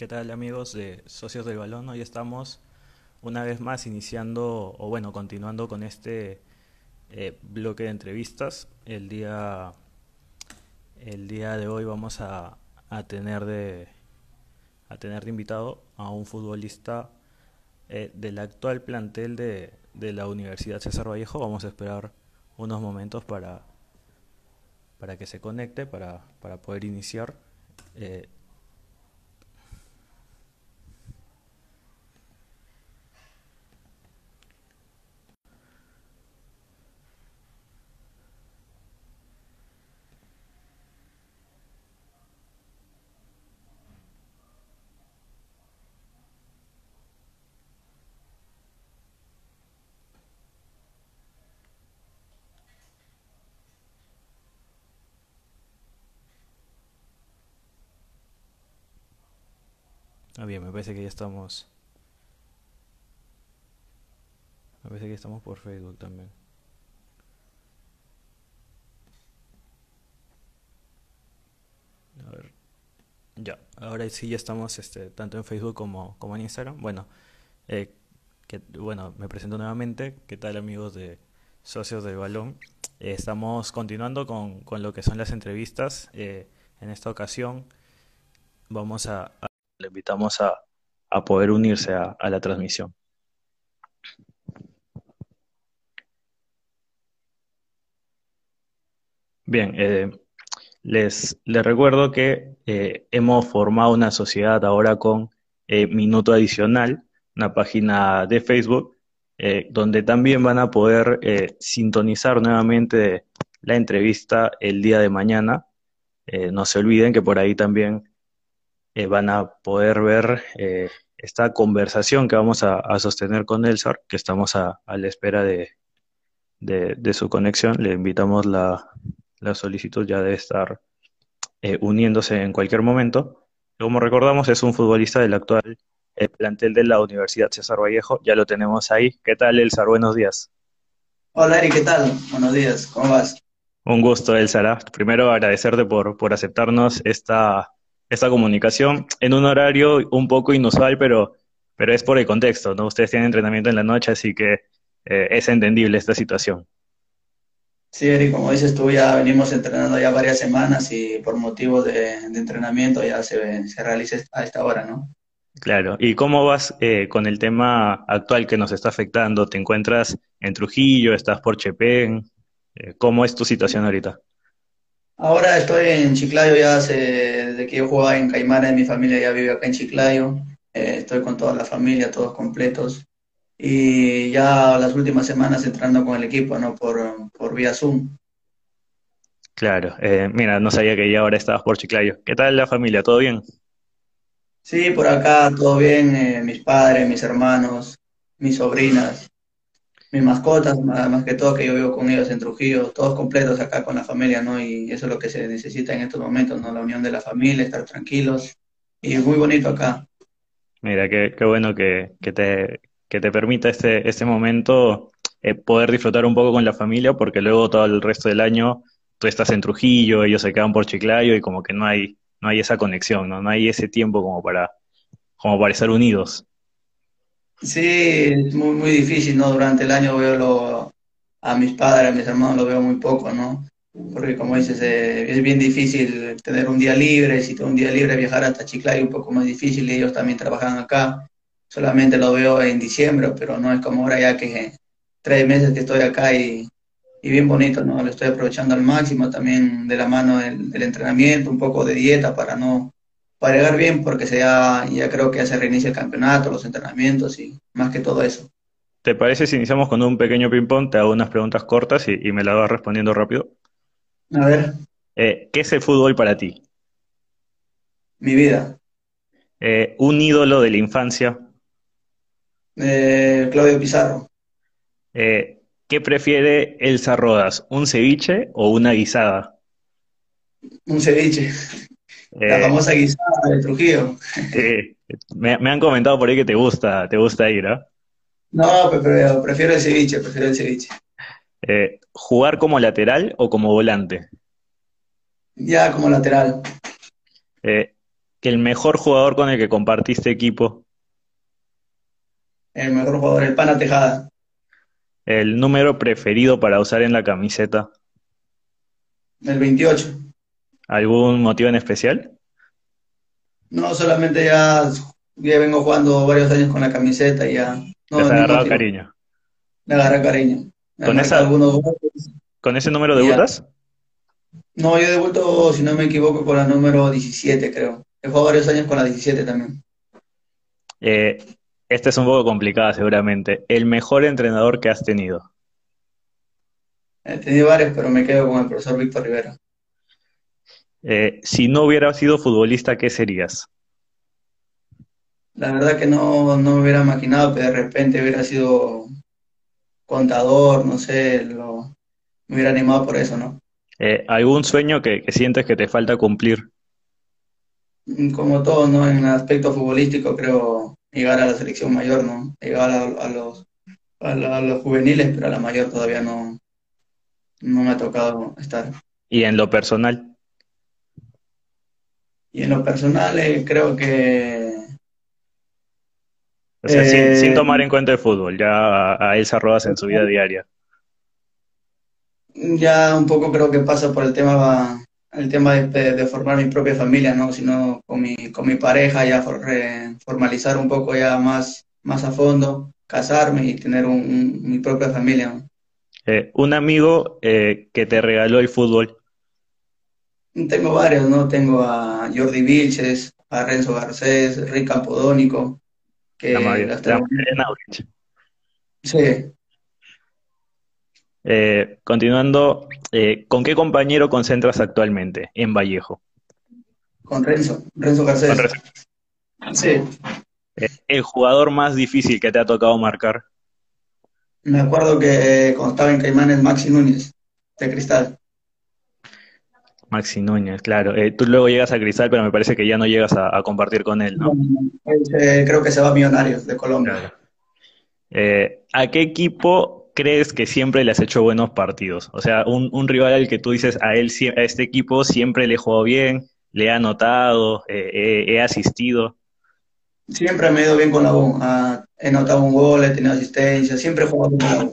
¿Qué tal amigos de Socios del Balón? Hoy estamos una vez más iniciando, o bueno, continuando con este eh, bloque de entrevistas. El día, el día de hoy vamos a, a tener de a tener de invitado a un futbolista eh, del actual plantel de, de la Universidad César Vallejo. Vamos a esperar unos momentos para, para que se conecte, para, para poder iniciar. Eh, Ah, bien, me parece que ya estamos. Me parece que estamos por Facebook también. A ver. Ya, ahora sí ya estamos este, tanto en Facebook como, como en Instagram. Bueno, eh, que, bueno, me presento nuevamente. ¿Qué tal amigos de Socios del Balón? Eh, estamos continuando con, con lo que son las entrevistas. Eh, en esta ocasión vamos a- le invitamos a, a poder unirse a, la transmisión. Bien, eh, les, les recuerdo que eh, hemos formado una sociedad ahora con eh, Minuto Adicional, una página de Facebook, eh, donde también van a poder sintonizar nuevamente la entrevista el día de mañana. No se olviden que por ahí también eh, van a poder ver eh, esta conversación que vamos a, a sostener con Elsar, que estamos a, a la espera de, de- de su conexión. Le invitamos la, la solicitud ya de estar eh, uniéndose en cualquier momento. Como recordamos, es un futbolista del actual eh, plantel de la Universidad César Vallejo. Ya lo tenemos ahí. ¿Qué tal, Elsar? Buenos días. Hola Eri, ¿qué tal? Buenos días, ¿cómo vas? Un gusto, Elsar. ¿ah? Primero, agradecerte por, por aceptarnos esta, esta comunicación en un horario un poco inusual, pero, pero es por el contexto, ¿no? Ustedes tienen entrenamiento en la noche, así que eh, es entendible esta situación. Sí, Eri, como dices tú, ya venimos entrenando ya varias semanas y por motivos de, de entrenamiento ya se, se realiza a esta hora, ¿no? Claro. ¿Y cómo vas eh, con el tema actual que nos está afectando? ¿Te encuentras en Trujillo? ¿Estás por Chepén? Eh, ¿cómo es tu situación ahorita? Ahora estoy en Chiclayo ya hace, desde que yo jugaba en Caimara, mi familia ya vive acá en Chiclayo, Eh, estoy con toda la familia, todos completos y ya las últimas semanas entrando con el equipo, ¿no? Por, por vía Zoom. Claro. Eh, mira, no sabía que ya ahora estabas por Chiclayo. ¿Qué tal la familia? ¿Todo bien? Sí, por acá todo bien, eh, mis padres, mis hermanos, mis sobrinas. Mis mascotas, más, que todo que yo vivo con ellos en Trujillo, todos completos acá con la familia, ¿no? Y eso es lo que se necesita en estos momentos, ¿no? La unión de la familia, estar tranquilos y muy bonito acá. Mira, qué, qué bueno que, que te, que te permita este, este momento eh, poder disfrutar un poco con la familia, porque luego todo el resto del año tú estás en Trujillo, ellos se quedan por Chiclayo y como que no hay, no hay esa conexión, ¿no? No hay ese tiempo como para, como para estar unidos. Sí, es muy, muy difícil, ¿no? Durante el año veo lo, a mis padres, a mis hermanos, lo veo muy poco, ¿no? Porque como dices, eh, es bien difícil tener un día libre, si tengo un día libre viajar hasta Chiclayo un poco más difícil, y ellos también trabajan acá, solamente lo veo en diciembre, pero no es como ahora ya que tres meses que estoy acá y, y bien bonito, ¿no? Lo estoy aprovechando al máximo también de la mano del, del entrenamiento, un poco de dieta para no, para llegar bien, porque se ya, ya creo que ya se reinicia el campeonato, los entrenamientos y más que todo eso. ¿Te parece si iniciamos con un pequeño ping-pong? Te hago unas preguntas cortas y, y me las vas respondiendo rápido. A ver, Eh, ¿qué es el fútbol para ti? mi vida. Eh, un ídolo de la infancia. Eh, Claudio Pizarro, ¿qué prefiere Elsa Rodas? ¿Un ceviche o una guisada? un ceviche, la Eh, famosa guisada de Trujillo. eh, me, me han comentado por ahí que te gusta, te gusta ir, ¿ah? No, pe- pero prefiero el ceviche, prefiero el ceviche. Eh, ¿jugar como lateral o como volante? Ya como lateral, Eh, el mejor jugador con el que compartiste equipo. El mejor jugador, el Pana Tejada. El número preferido para usar en la camiseta. El 28. ¿Algún motivo en especial? No, solamente ya, ya vengo jugando varios años con la camiseta y ya. No, ¿Te has agarrado cariño? Me agarré cariño. ¿Con, esa, ¿Con ese número debutas? No, yo debuto, si no me equivoco, con la número 17, creo. He jugado varios años con la 17 también. Eh, esta es un poco complicada, seguramente. ¿El mejor entrenador que has tenido? He tenido varios, pero me quedo con el profesor Víctor Rivera. Eh, si no hubiera sido futbolista, ¿qué serías? La verdad que no, no me hubiera imaginado que de repente hubiera sido contador, no sé, lo, me hubiera animado por eso, ¿no? Eh, ¿Algún sueño que, sientes que te falta cumplir? Como todo, ¿no? En el aspecto futbolístico creo llegar a la selección mayor, ¿no? Llegar a, los, a, los juveniles, pero a la mayor todavía no, no me ha tocado estar. ¿Y en lo personal? Y en lo personal eh, creo que... O sea, sin, eh, tomar en cuenta el fútbol, ya a, a Elsa Rodas en su vida diaria ya un poco creo que pasa por el tema el tema de, formar mi propia familia, ¿no? Sino con mi, con mi pareja ya formalizar un poco ya más, más a fondo, casarme y tener mi propia familia. Eh, un amigo eh, que te regaló el fútbol. Tengo varios, ¿no? Tengo a Jordi Vilches, a Renzo Garcés, Rick Campodónico. Que la Sí, eh, continuando, eh, ¿con qué compañero concentras actualmente en Vallejo? Con Renzo, Renzo Garcés. Sí. Eh, ¿El jugador más difícil que te ha tocado marcar? Me acuerdo que cuando estaba en Caimanes, Maxi Núñez, de Cristal. Maxi Núñez, claro. tú luego llegas a Cristal, pero me parece que ya no llegas a, compartir con él, ¿no? creo que se va a Millonarios de Colombia. ¿A qué equipo crees que siempre le has hecho buenos partidos? O sea, un, rival al que tú dices, a él, a este equipo siempre le he jugado bien, le he anotado, eh, he asistido. Siempre me he ido bien con la U. he anotado un gol, he tenido asistencia, siempre he jugado con la U.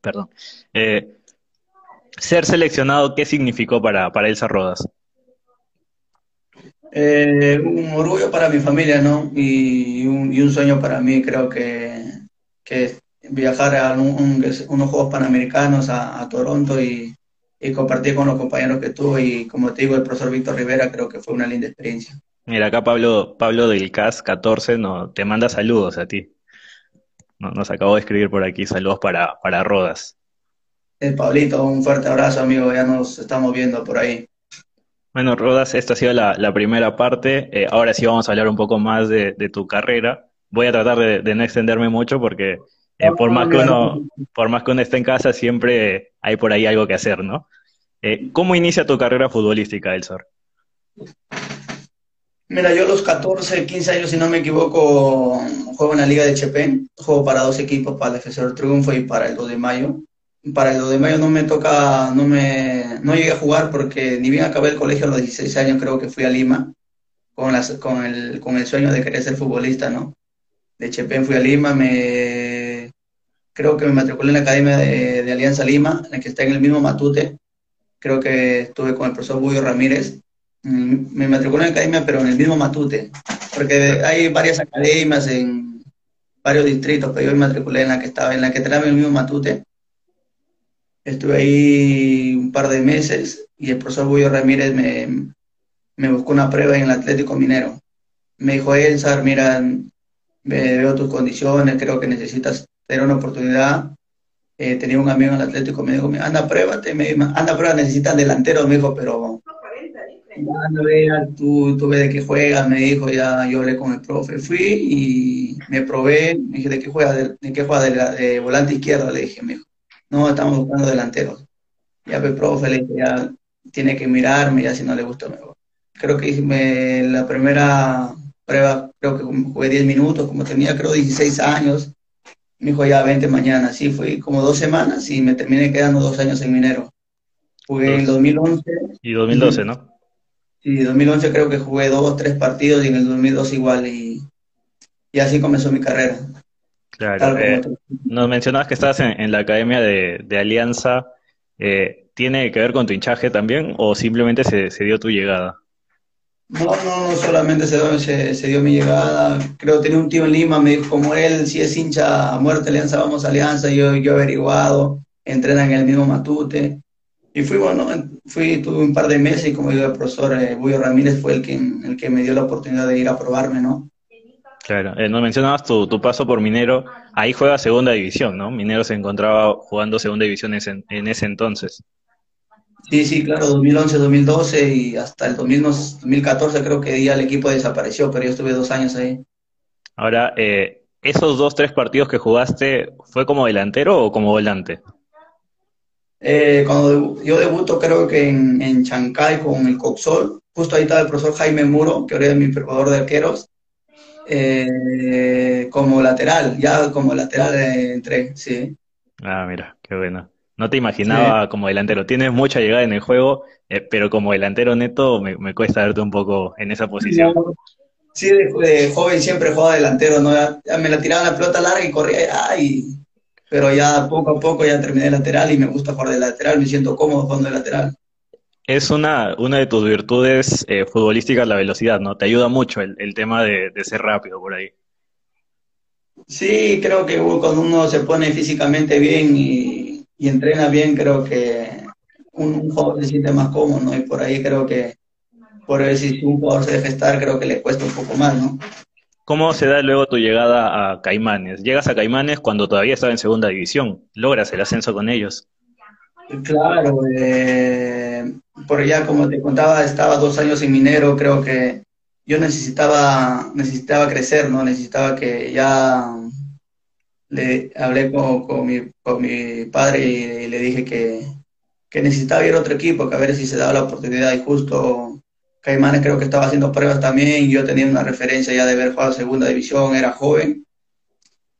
Perdón. Eh, ser seleccionado, ¿qué significó para, para Elsa Rodas? Eh, un orgullo para mi familia, ¿no? Y un, y un sueño para mí, creo que, que viajar a unos Juegos Panamericanos a, Toronto y, compartir con los compañeros que tuve y como te digo, el profesor Víctor Rivera creo que fue una linda experiencia. Mira, acá Pablo, Pablo del CAS 14 no, te manda saludos a ti. nos acabó de escribir por aquí saludos para, para Rodas. El Pablito, un fuerte abrazo amigo, ya nos estamos viendo por ahí. Bueno, Rodas, esta ha sido la, primera parte. Eh, ahora sí vamos a hablar un poco más de, tu carrera. Voy a tratar de no extenderme mucho porque eh, por, más que uno, por más que uno esté en casa, siempre hay por ahí algo que hacer, ¿no? Eh, ¿Cómo inicia tu carrera futbolística, Elzor? Mira, yo a los 14, 15 años, si no me equivoco, juego en la Liga de Chepén. Juego para dos equipos, para el Defensor Triunfo y para el 2 de mayo. Para 2 de mayo no me toca, no me, no llegué a jugar porque ni bien acabé el colegio a los 16 años, creo que fui a Lima con, las, con, el, con el sueño de querer ser futbolista, ¿no? De Chepén fui a Lima, me creo que me matriculé en la Academia de, Alianza Lima, en la que está en el mismo Matute. Creo que estuve con el profesor Bullo Ramírez. Mm, me matriculé en la academia, pero en el mismo Matute, porque hay varias academias en varios distritos, pero yo me matriculé en la que estaba, en la que tenía el mismo Matute. Estuve ahí un par de meses y el profesor Bullo Ramírez me, me buscó una prueba en el Atlético Minero. Me dijo, Elsar, mira, veo tus condiciones, creo que necesitas tener una oportunidad. Eh, tenía un amigo en el Atlético, me dijo, anda, pruébate, me anda, prueba, necesitan delantero, me dijo, pero anda, vea, tú, tú ves de qué juegas, me dijo, ya yo hablé con el profe, fui y me probé, me dije, ¿de qué juegas? ¿De, qué juegas? De, volante izquierdo, le dije, me dijo, no, estamos buscando delanteros. Ya el profe le ya tiene que mirarme, ya si no le gusta, mejor. Creo que me, la primera prueba, creo que jugué 10 minutos, como tenía creo 16 años, me dijo, ya, vente mañana. Sí, fui como dos semanas y me terminé quedando dos años en Minero. Jugué en 2011. Y 2012, ¿no? Sí, 2011 creo que jugué dos, tres partidos y en el 2002 igual y, y así comenzó mi carrera. Claro, eh, nos mencionabas que estabas en, la Academia de, Alianza. Eh, ¿Tiene que ver con tu hinchaje también o simplemente se, se dio tu llegada? No, no, no solamente se dio, se, dio mi llegada. Creo que tenía un tío en Lima, me dijo, como él, si es hincha a muerte Alianza, vamos a Alianza. Yo, yo he averiguado, entrenan en el mismo Matute. Y fui, bueno, fui, tuve un par de meses y como digo, el profesor eh, Buyo Ramírez fue el que, el que me dio la oportunidad de ir a probarme, ¿no? Claro, eh, nos mencionabas tu, tu, paso por Minero, ahí juega segunda división, ¿no? Minero se encontraba jugando segunda división en, en ese entonces. Sí, sí, claro, 2011, 2012 y hasta el 2014 creo que ya el equipo desapareció, pero yo estuve dos años ahí. Ahora, eh, esos dos, tres partidos que jugaste, ¿fue como delantero o como volante? Eh, cuando yo debuto creo que en, en, Chancay con el Coxol, justo ahí estaba el profesor Jaime Muro, que ahora es mi preparador de arqueros, eh, como lateral, ya como lateral entré, sí. Ah, mira, qué bueno. No te imaginaba como delantero. Tienes mucha llegada en el juego, eh, pero como delantero neto me, cuesta verte un poco en esa posición. Sí, de, joven siempre jugaba delantero, ¿no? me la tiraba la pelota larga y corría, ay, pero ya poco a poco ya terminé lateral y me gusta jugar de lateral, me siento cómodo jugando de lateral. Es una, una de tus virtudes eh, futbolísticas la velocidad, ¿no? Te ayuda mucho el, tema de, ser rápido por ahí. Sí, creo que cuando uno se pone físicamente bien y, entrena bien, creo que un, jugador se siente más cómodo, ¿no? Y por ahí creo que, por ver si un jugador se deja estar, creo que le cuesta un poco más, ¿no? ¿Cómo se da luego tu llegada a Caimanes? Llegas a Caimanes cuando todavía estaba en segunda división. ¿Logras el ascenso con ellos? Claro, eh, por allá, como te contaba, estaba dos años en minero. Creo que yo necesitaba, necesitaba crecer, ¿no? Necesitaba que ya le hablé con, mi, con mi padre y, le dije que, que necesitaba ir a otro equipo, que a ver si se daba la oportunidad. Y justo Caimanes creo que estaba haciendo pruebas también, yo tenía una referencia ya de haber jugado segunda división, era joven.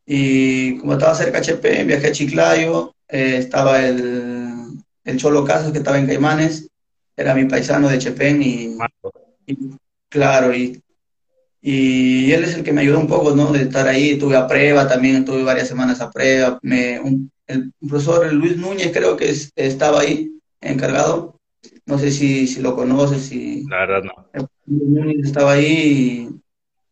Y como estaba cerca HP, viajé a Chiclayo, eh, estaba el, el, Cholo Casas que estaba en Caimanes, era mi paisano de Chepén y, claro, y, y él es el que me ayudó un poco, ¿no? De estar ahí, tuve a prueba también, tuve varias semanas a prueba. Me, un, el profesor Luis Núñez creo que estaba ahí encargado no sé si, si lo conoces. Si, La verdad no. Estaba ahí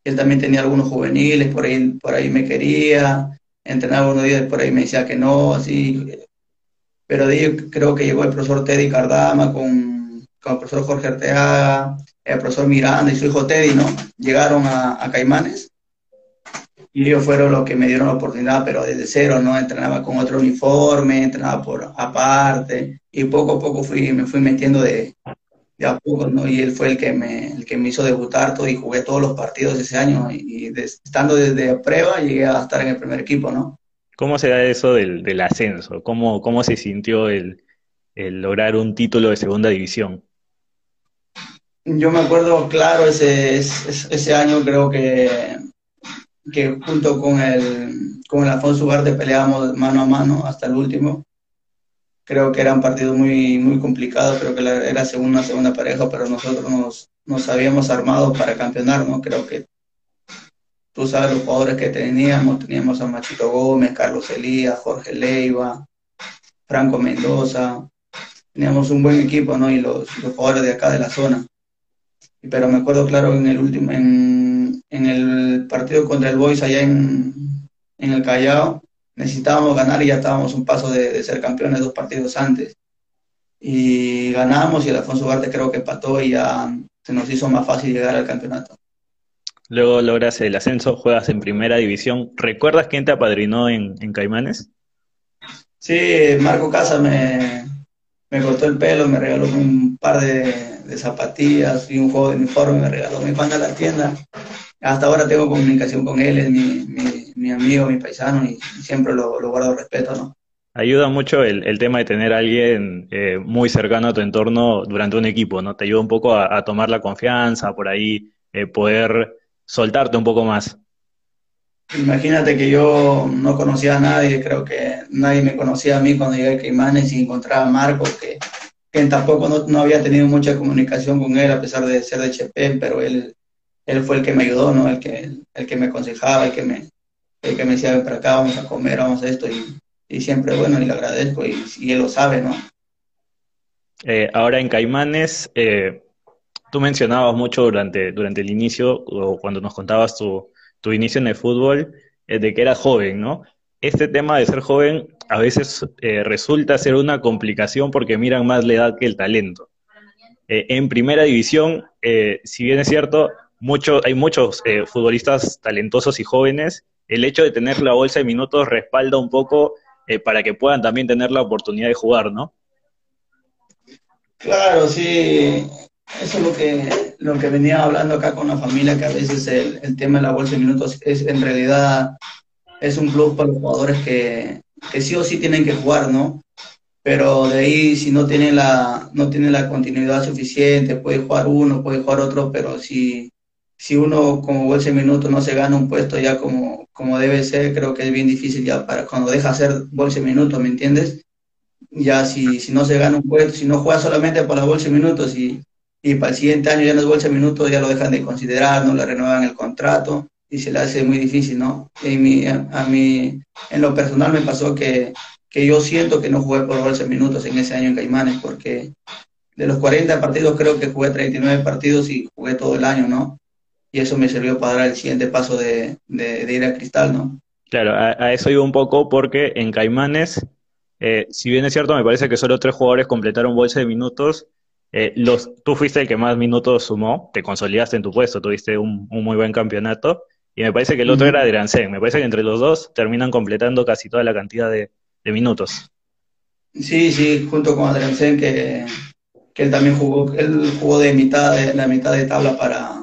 y él también tenía algunos juveniles, por ahí, por ahí me quería, entrenaba unos días, por ahí me decía que no, así. Pero de ahí creo que llegó el profesor Teddy Cardama con, con el profesor Jorge Arteaga, el profesor Miranda y su hijo Teddy, ¿no? Llegaron a, a Caimanes y ellos fueron los que me dieron la oportunidad, pero desde cero, ¿no? Entrenaba con otro uniforme, entrenaba por aparte, y poco a poco fui, me fui metiendo de, de a poco, ¿no? Y él fue el que me, el que me hizo debutar todo y jugué todos los partidos ese año, y, estando desde prueba llegué a estar en el primer equipo, ¿no? ¿Cómo se da eso del, del ascenso? ¿Cómo, ¿Cómo se sintió el, el lograr un título de segunda división? Yo me acuerdo claro ese, ese, año, creo que que junto con el, con el Alfonso Ugarte peleábamos mano a mano hasta el último. Creo que era un partido muy, muy complicado, creo que era segunda, segunda pareja, pero nosotros nos, nos habíamos armado para campeonar, ¿no? Creo que tú sabes los jugadores que teníamos, teníamos a Machito Gómez, Carlos Elías, Jorge Leiva, Franco Mendoza, teníamos un buen equipo, ¿no? Y los, los jugadores de acá de la zona. Pero me acuerdo claro en el último, en en el partido contra el Boys allá en, el Callao, necesitábamos ganar y ya estábamos un paso de, ser campeones dos partidos antes. Y ganamos y el Alfonso Ugarte creo que empató y ya se nos hizo más fácil llegar al campeonato. Luego logras el ascenso, juegas en primera división. ¿Recuerdas quién te apadrinó en, en Caimanes? Sí, Marco Casa me, me cortó el pelo, me regaló un par de, de zapatillas y un juego de uniforme, me regaló, me manda a la tienda hasta ahora tengo comunicación con él, es mi, amigo, mi paisano y siempre lo, guardo respeto, ¿no? Ayuda mucho el, tema de tener a alguien eh, muy cercano a tu entorno durante un equipo, ¿no? Te ayuda un poco a, tomar la confianza, por ahí eh, poder soltarte un poco más. Imagínate que yo no conocía a nadie, creo que nadie me conocía a mí cuando llegué a Caimanes y encontraba a Marco, que, que tampoco no, había tenido mucha comunicación con él a pesar de ser de Chepén, pero él, él fue el que me ayudó, ¿no? El que, el que me aconsejaba, el que me, el que me decía, ven para acá, vamos a comer, vamos a esto, y, y siempre, bueno, y le agradezco, y, y él lo sabe, ¿no? Eh, ahora en Caimanes, eh, tú mencionabas mucho durante, durante el inicio, o cuando nos contabas tu, tu inicio en el fútbol, eh, de que eras joven, ¿no? Este tema de ser joven a veces resulta ser una complicación porque miran más la edad que el talento. en primera división, si bien es cierto, mucho, hay muchos futbolistas talentosos y jóvenes, el hecho de tener la bolsa de minutos respalda un poco para que puedan también tener la oportunidad de jugar, ¿no? Claro, sí. Eso es lo que, lo que venía hablando acá con la familia, que a veces el, el tema de la bolsa de minutos es en realidad es un club para los jugadores que, que sí o sí tienen que jugar, ¿no? Pero de ahí, si no tienen la, no tiene la continuidad suficiente, puede jugar uno, puede jugar otro, pero si, si uno como bolsa de minutos no se gana un puesto ya como, como debe ser, creo que es bien difícil ya para cuando deja hacer bolsa de minutos, ¿me entiendes? ya si, si no se gana un puesto, si no juega solamente por bolsa de minutos y, y para el siguiente año ya bolsa de minutos, ya lo dejan de considerar, no le renuevan el contrato y se le hace muy difícil, ¿no? En mi, a, mí, en lo personal me pasó que, que yo siento que no jugué por bolsa de minutos en ese año en Caimanes, porque de los 40 partidos creo que jugué 39 partidos y jugué todo el año, ¿no? Y eso me sirvió para dar el siguiente paso de, de, ir a Cristal, ¿no? Claro, a, eso iba un poco porque en Caimanes eh, si bien es cierto, me parece que solo tres jugadores completaron bolsa de minutos. Eh, los, tú fuiste el que más minutos sumó, te consolidaste en tu puesto, tuviste un, muy buen campeonato. Y me parece que el otro era Adriansen. Me parece que entre los dos terminan completando casi toda la cantidad de, minutos. Sí, sí, junto con Adriansen, que, que él también jugó, él jugó de mitad de la mitad de tabla para,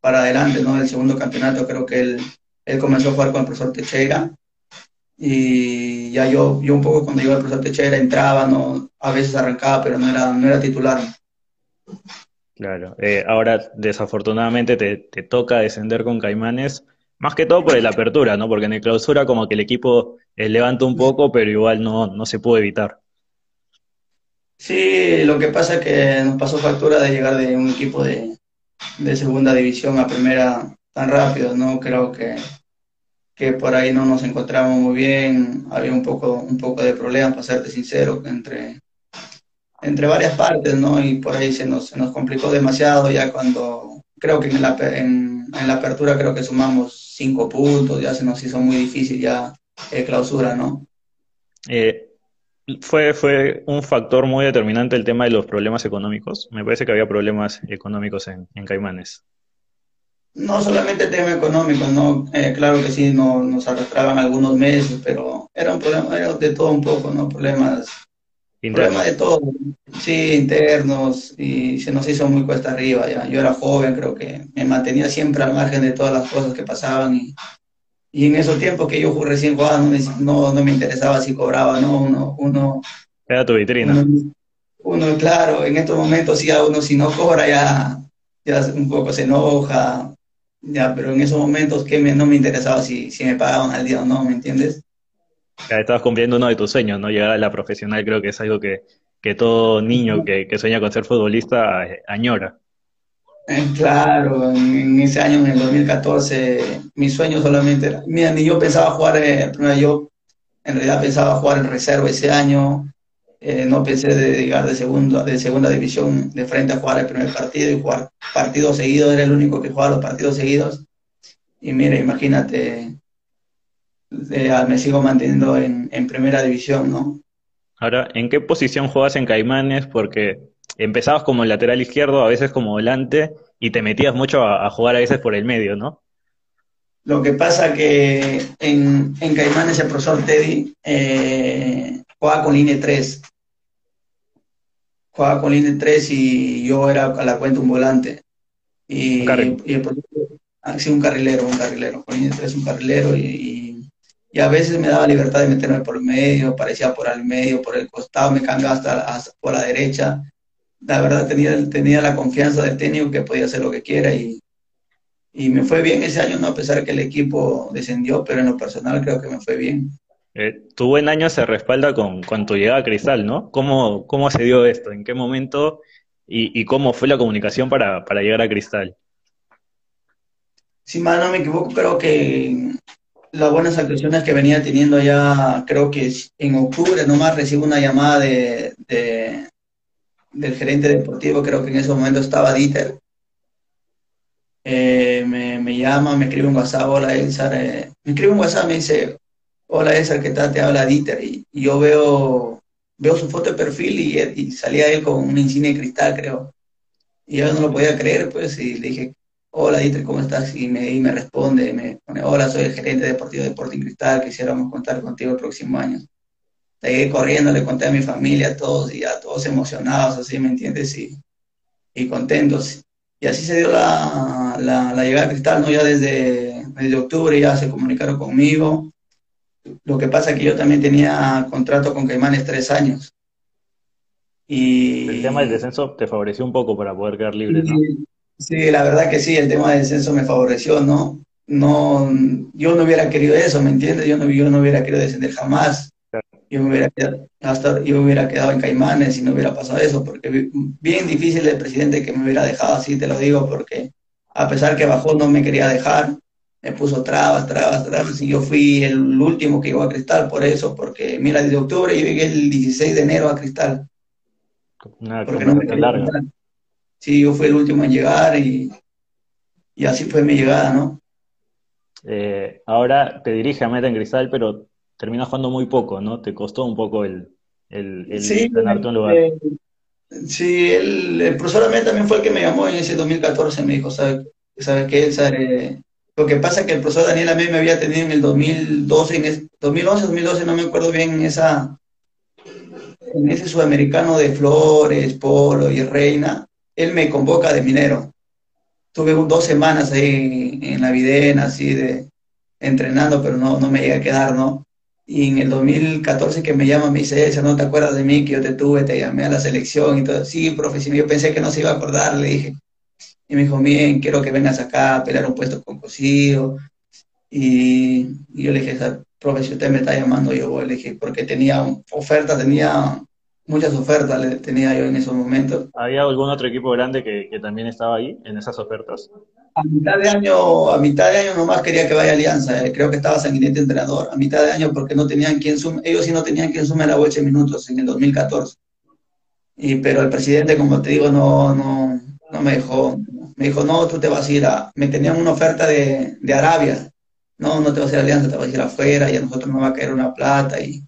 para adelante, ¿no? El segundo campeonato, creo que él, él comenzó a jugar con el profesor Teixeira y ya yo, yo un poco cuando iba al profesor Techera entraba, no, a veces arrancaba, pero no era, no era titular. Claro, eh, ahora desafortunadamente te, te, toca descender con Caimanes, más que todo por la apertura, ¿no? Porque en el clausura como que el equipo eh, levanta un poco, pero igual no, no se pudo evitar. Sí, lo que pasa es que nos pasó factura de llegar de un equipo de, de segunda división a primera tan rápido, ¿no? Creo que que por ahí no nos encontramos muy bien, había un poco, un poco de problemas, para serte sincero, entre, entre varias partes, ¿no? Y por ahí se nos, se nos complicó demasiado ya cuando, creo que en la, en, la apertura creo que sumamos cinco puntos, ya se nos hizo muy difícil ya eh, clausura, ¿no? Eh, fue, fue un factor muy determinante el tema de los problemas económicos. Me parece que había problemas económicos en, en Caimanes. No solamente el tema económico, ¿no? Eh, claro que sí, no, nos arrastraban algunos meses, pero era un problema era de todo un poco, ¿no? Problemas, problemas de todo, sí, internos, y se nos hizo muy cuesta arriba, ya. Yo era joven, creo que me mantenía siempre al margen de todas las cosas que pasaban, y, y en esos tiempos que yo recién jugaba no me, no, no me interesaba si cobraba, ¿no? Uno, uno... Era tu vitrina. Uno, claro, en estos momentos sí a uno si no cobra ya, ya un poco se enoja, ya, pero en esos momentos que no me interesaba si, si me pagaban al día o no, ¿me entiendes? Estabas cumpliendo uno de tus sueños, ¿no? Llegar a la profesional creo que es algo que, que todo niño que, que, sueña con ser futbolista eh, añora. Eh, claro, en, ese año, en el 2014, mi sueño solamente era, mira, ni yo pensaba jugar, eh, yo en realidad pensaba jugar en reserva ese año, eh, no pensé de llegar de, segundo, de segunda división de frente a jugar el primer partido y jugar partidos seguidos, era el único que jugaba los partidos seguidos. Y mira, imagínate, eh, me sigo manteniendo en, primera división, ¿no? Ahora, ¿en qué posición juegas en Caimanes? Porque empezabas como lateral izquierdo, a veces como volante, y te metías mucho a, jugar a veces por el medio, ¿no? Lo que pasa que en, en Caimanes el profesor Teddy eh, jugaba con línea 3. Jugaba con línea 3 y yo era a la cuenta un volante. Y, un y el, ah, sí, un carrilero, un carrilero. Con línea 3 un carrilero y, y, a veces me daba libertad de meterme por el medio, parecía por el medio, por el costado, me cambiaba hasta, por la derecha. La verdad tenía, tenía la confianza del técnico que podía hacer lo que quiera y, y me fue bien ese año, ¿no? a pesar de que el equipo descendió, pero en lo personal creo que me fue bien. Eh, tu buen año se respalda con, con, tu llegada a Cristal, ¿no? ¿Cómo, ¿Cómo se dio esto? ¿En qué momento? ¿Y, y cómo fue la comunicación para, para llegar a Cristal? Si mal no me equivoco, creo que las buenas actuaciones que venía teniendo ya, creo que en octubre nomás recibo una llamada de, de, del gerente deportivo, creo que en ese momento estaba Dieter. Eh, me, me, llama, me escribe un WhatsApp, hola Elzar, eh, me escribe un WhatsApp, me dice, hola Elzar, ¿qué tal? Te habla Dieter. Y, yo veo, veo su foto de perfil y, y, salía él con un insignia de cristal, creo. Y yo no lo podía creer, pues, y le dije, hola Dieter, ¿cómo estás? Y me, y me responde, me pone, hola, soy el gerente deportivo de Sporting Cristal, quisiéramos contar contigo el próximo año. Seguí corriendo, le conté a mi familia, a todos, y ya todos emocionados, así, ¿me entiendes? Y, y contentos. Y así se dio la, la, la, llegada a Cristal, ¿no? Ya desde, desde octubre ya se comunicaron conmigo. Lo que pasa es que yo también tenía contrato con Caimanes tres años. Y... El tema del descenso te favoreció un poco para poder quedar libre, ¿no? Sí, la verdad que sí, el tema del descenso me favoreció, ¿no? No, yo no hubiera querido eso, ¿me entiendes? Yo no, yo no hubiera querido descender jamás. Yo me hubiera quedado, hasta yo hubiera quedado en Caimanes y no hubiera pasado eso, porque bien difícil el presidente que me hubiera dejado así, te lo digo, porque a pesar que bajó no me quería dejar, me puso trabas, trabas, trabas, y yo fui el último que llegó a Cristal por eso, porque mira, desde octubre yo llegué el 16 de enero a Cristal. Una porque no me larga. Dejar sí, yo fui el último en llegar y, y así fue mi llegada, ¿no? Eh, ahora te dirige a Meta en Cristal, pero terminas jugando muy poco, ¿no? Te costó un poco el, el, el sí, ganarte un lugar. Eh, sí, el, el profesor Amel también fue el que me llamó en ese 2014, me dijo, ¿sabes sabe qué? Sabe, lo que pasa es que el profesor Daniel Amel me había tenido en el 2012, en el 2011, 2012, no me acuerdo bien, en esa en ese sudamericano de Flores, Polo y Reina, él me convoca de minero. Tuve dos semanas ahí en la videna, así de entrenando, pero no, no me llegué a quedar, ¿no? Y en el 2014 que me llama, me dice, no te acuerdas de mí, que yo te tuve, te llamé a la selección y todo. Sí, profe, yo pensé que no se iba a acordar, le dije. Y me dijo, bien, quiero que vengas acá a pelear un puesto con Cosío. Y, y, yo le dije, profe, si usted me está llamando, yo voy. Le dije, porque tenía ofertas, tenía muchas ofertas le tenía yo en esos momentos. ¿Había algún otro equipo grande que, que, también estaba ahí en esas ofertas? A mitad de año, a mitad de año nomás quería que vaya Alianza, eh. creo que estaba sanguinete entrenador, a mitad de año porque no tenían quien sume, ellos sí no tenían quien sume la 8 minutos en el 2014. Y, pero el presidente, como te digo, no, no, no me dejó. Me dijo, no, tú te vas a ir a... Me tenían una oferta de, de Arabia. No, no te vas a ir a Alianza, te vas a ir afuera y a nosotros nos va a caer una plata y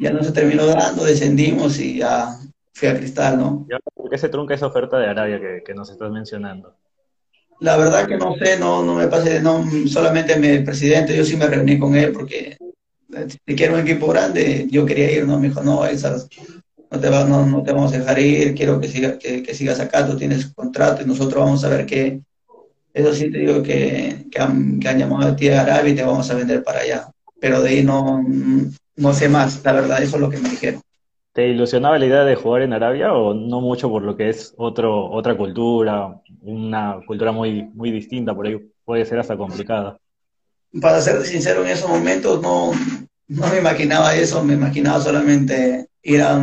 ya no se terminó dando, descendimos y ya fui a Cristal, ¿no? ¿Por qué se trunca esa oferta de Arabia que, que nos estás mencionando? La verdad que no sé, no, no me pase, no, solamente el presidente, yo sí me reuní con él porque si quiero un equipo grande, yo quería ir, ¿no? Me dijo, no, esas, no, te va, no, no te vamos a dejar ir, quiero que, siga, que, que sigas acá, tú tienes contrato y nosotros vamos a ver qué. Eso sí te digo que, que, han, que han llamado a ti a Arabia y te vamos a vender para allá. Pero de ahí no, no sé más, la verdad, eso es lo que me dijeron. ¿Te ilusionaba la idea de jugar en Arabia o no mucho por lo que es otro, otra cultura, una cultura muy, muy distinta, por ahí puede ser hasta complicada? Para ser sincero, en esos momentos no, no me imaginaba eso, me imaginaba solamente ir a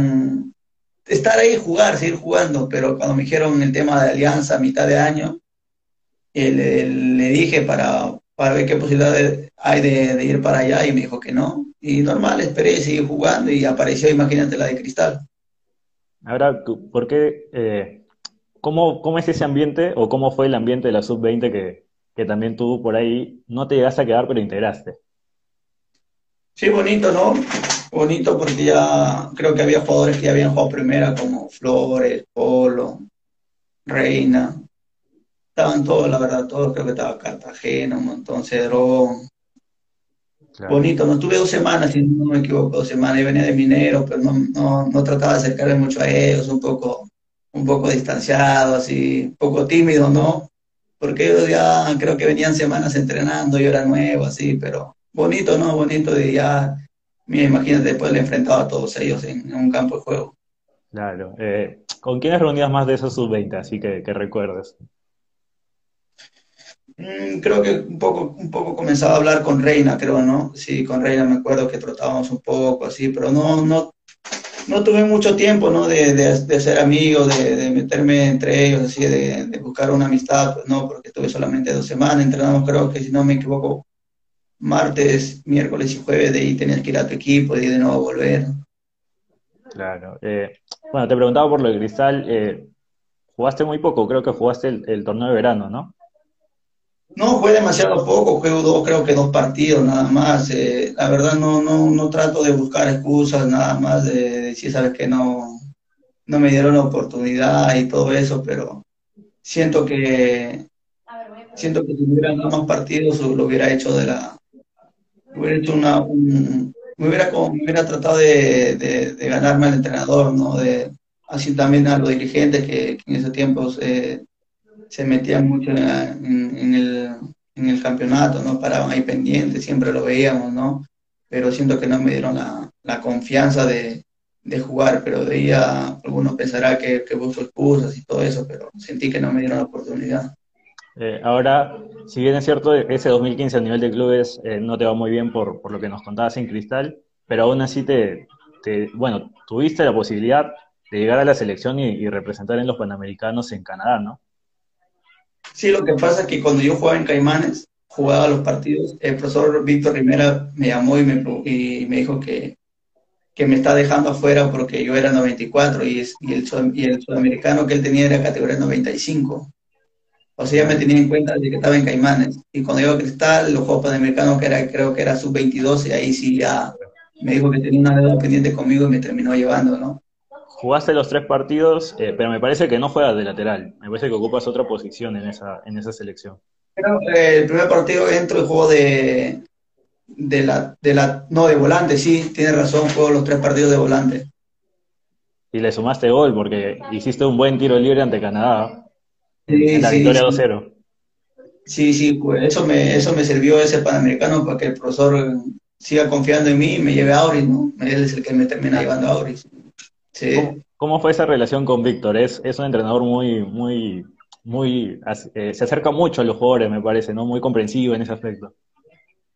estar ahí, jugar, seguir jugando, pero cuando me dijeron el tema de alianza a mitad de año, eh, le, le dije para, para ver qué posibilidades hay de, de, ir para allá y me dijo que no. Y normal, esperé, seguí jugando y apareció, imagínate, la de cristal. Ahora, ¿por qué, eh, cómo, cómo, es ese ambiente o cómo fue el ambiente de la sub-20 que, que también tú por ahí no te llegaste a quedar, pero integraste? Sí, bonito, ¿no? Bonito porque ya creo que había jugadores que ya habían jugado primera como Flores, Polo, Reina, estaban todos, la verdad, todos, creo que estaba Cartagena, un montón, Cedrón. Claro. Bonito, no estuve dos semanas, si no me equivoco, dos semanas, y venía de minero, pero no, no, no, trataba de acercarme mucho a ellos, un poco, un poco distanciado, así, un poco tímido, ¿no? Porque ellos ya creo que venían semanas entrenando, yo era nuevo, así, pero bonito, ¿no? Bonito de ya, mira, imagínate después de enfrentado a todos ellos en, en un campo de juego. Claro. Eh, ¿Con quiénes reunías más de esos sub-20, así que, que recuerdes? Mm, creo que un poco, un poco comenzaba a hablar con Reina, creo, ¿no? Sí, con Reina me acuerdo que trotábamos un poco, así, pero no, no, no tuve mucho tiempo, ¿no? De, de, ser amigo, de, de, meterme entre ellos, así, de, de, buscar una amistad, pues, no, porque tuve solamente dos semanas, entrenamos, creo que si no me equivoco, martes, miércoles y jueves, de ahí tenías que ir a tu equipo y de nuevo volver. Claro. Eh, bueno, te preguntaba por lo de Cristal, eh, jugaste muy poco, creo que jugaste el torneo de verano, ¿no? No, fue demasiado poco, juego dos, creo que dos partidos nada más. Eh, la verdad no, no, no trato de buscar excusas, nada más de decir, sabes que no, no me dieron la oportunidad y todo eso, pero siento que siento que si hubieran dado más partidos lo hubiera hecho de la hubiera hecho una me hubiera me hubiera tratado de, de, ganarme al entrenador, ¿no? De así también a los dirigentes que, en ese tiempo se, se metían mucho en, el, en, el, campeonato, ¿no? Paraban ahí pendientes, siempre lo veíamos, ¿no? Pero siento que no me dieron la, la confianza de, de, jugar, pero de ahí a, algunos pensarán que, que busco excusas y todo eso, pero sentí que no me dieron la oportunidad. Eh, ahora, si bien es cierto, ese 2015 a nivel de clubes eh, no te va muy bien por, por, lo que nos contabas en Cristal, pero aún así te, te, bueno, tuviste la posibilidad de llegar a la selección y, y representar en los Panamericanos en Canadá, ¿no? Sí, lo que pasa es que cuando yo jugaba en Caimanes, jugaba los partidos, el profesor Víctor Rivera me llamó y me, y me dijo que, que me está dejando afuera porque yo era 94 y, es, y, el, sudamericano que él tenía era categoría 95. O sea, ya me tenía en cuenta de que estaba en Caimanes. Y cuando yo a Cristal, los Juegos Panamericanos, que era, creo que era sub-22, y ahí sí ya me dijo que tenía una deuda pendiente conmigo y me terminó llevando, ¿no? Jugaste los tres partidos, eh, pero me parece que no juegas de lateral. Me parece que ocupas otra posición en esa, en esa selección. Pero, eh, el primer partido entro y juego de, de la, de la, no, de volante, sí, tienes razón, juego los tres partidos de volante. Y le sumaste gol porque hiciste un buen tiro libre ante Canadá. Sí, en la sí, victoria sí. 2-0. Sí, sí, pues eso me, eso me sirvió ese Panamericano para que el profesor siga confiando en mí y me lleve a Auris, ¿no? Él es el que me termina llevando a Auris. ¿Cómo, fue esa relación con Víctor? Es, es un entrenador muy, muy, muy, eh, se acerca mucho a los jugadores, me parece, ¿no? Muy comprensivo en ese aspecto.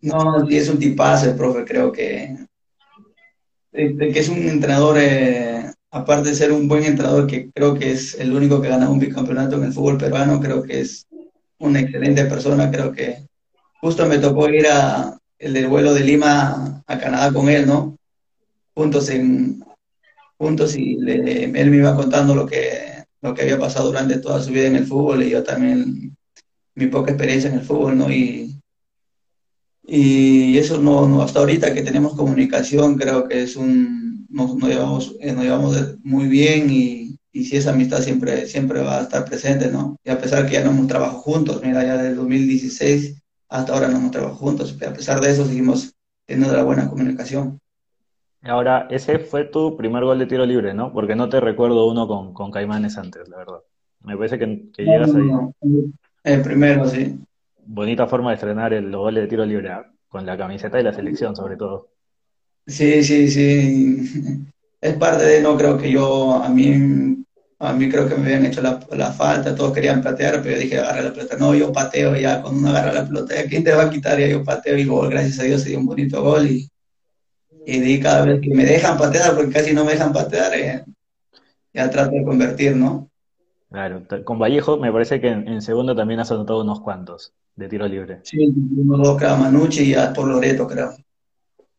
No, es un tipazo el profe, creo que, de, que es un entrenador, eh, aparte de ser un buen entrenador, que creo que es el único que gana un bicampeonato en el fútbol peruano, creo que es una excelente persona, creo que justo me tocó ir a el del vuelo de Lima a Canadá con él, ¿no? Juntos en, juntos y él me iba contando lo que, lo que había pasado durante toda su vida en el fútbol y yo también mi poca experiencia en el fútbol, ¿no? Y, y eso no, no, hasta ahorita que tenemos comunicación creo que es un, nos, nos llevamos, eh, nos llevamos muy bien y, y si esa amistad siempre, siempre va a estar presente, ¿no? Y a pesar que ya no hemos trabajado juntos, mira, ya desde 2016 hasta ahora no hemos trabajado juntos, pero a pesar de eso seguimos teniendo la buena comunicación. Ahora, ese fue tu primer gol de tiro libre, ¿no? Porque no te recuerdo uno con, con Caimanes antes, la verdad. Me parece que, que llegas ahí. El primero, sí. Bonita forma de estrenar el, los goles de tiro libre, ¿ah? con la camiseta y la selección, sobre todo. Sí, sí, sí. Es parte de, no creo que yo, a mí, a mí creo que me habían hecho la, la falta, todos querían patear, pero yo dije, agarra la pelota. No, yo pateo ya, cuando uno agarra la pelota, ¿quién te va a quitar? Ya yo pateo y gol, gracias a Dios se dio un bonito gol y y de cada vez que me dejan patear, porque casi no me dejan patear, eh, ya trato de convertir, ¿no? Claro, con Vallejo me parece que en, en segundo también has anotado unos cuantos de tiro libre. Sí, uno, dos, Manucci y ya por Loreto, creo.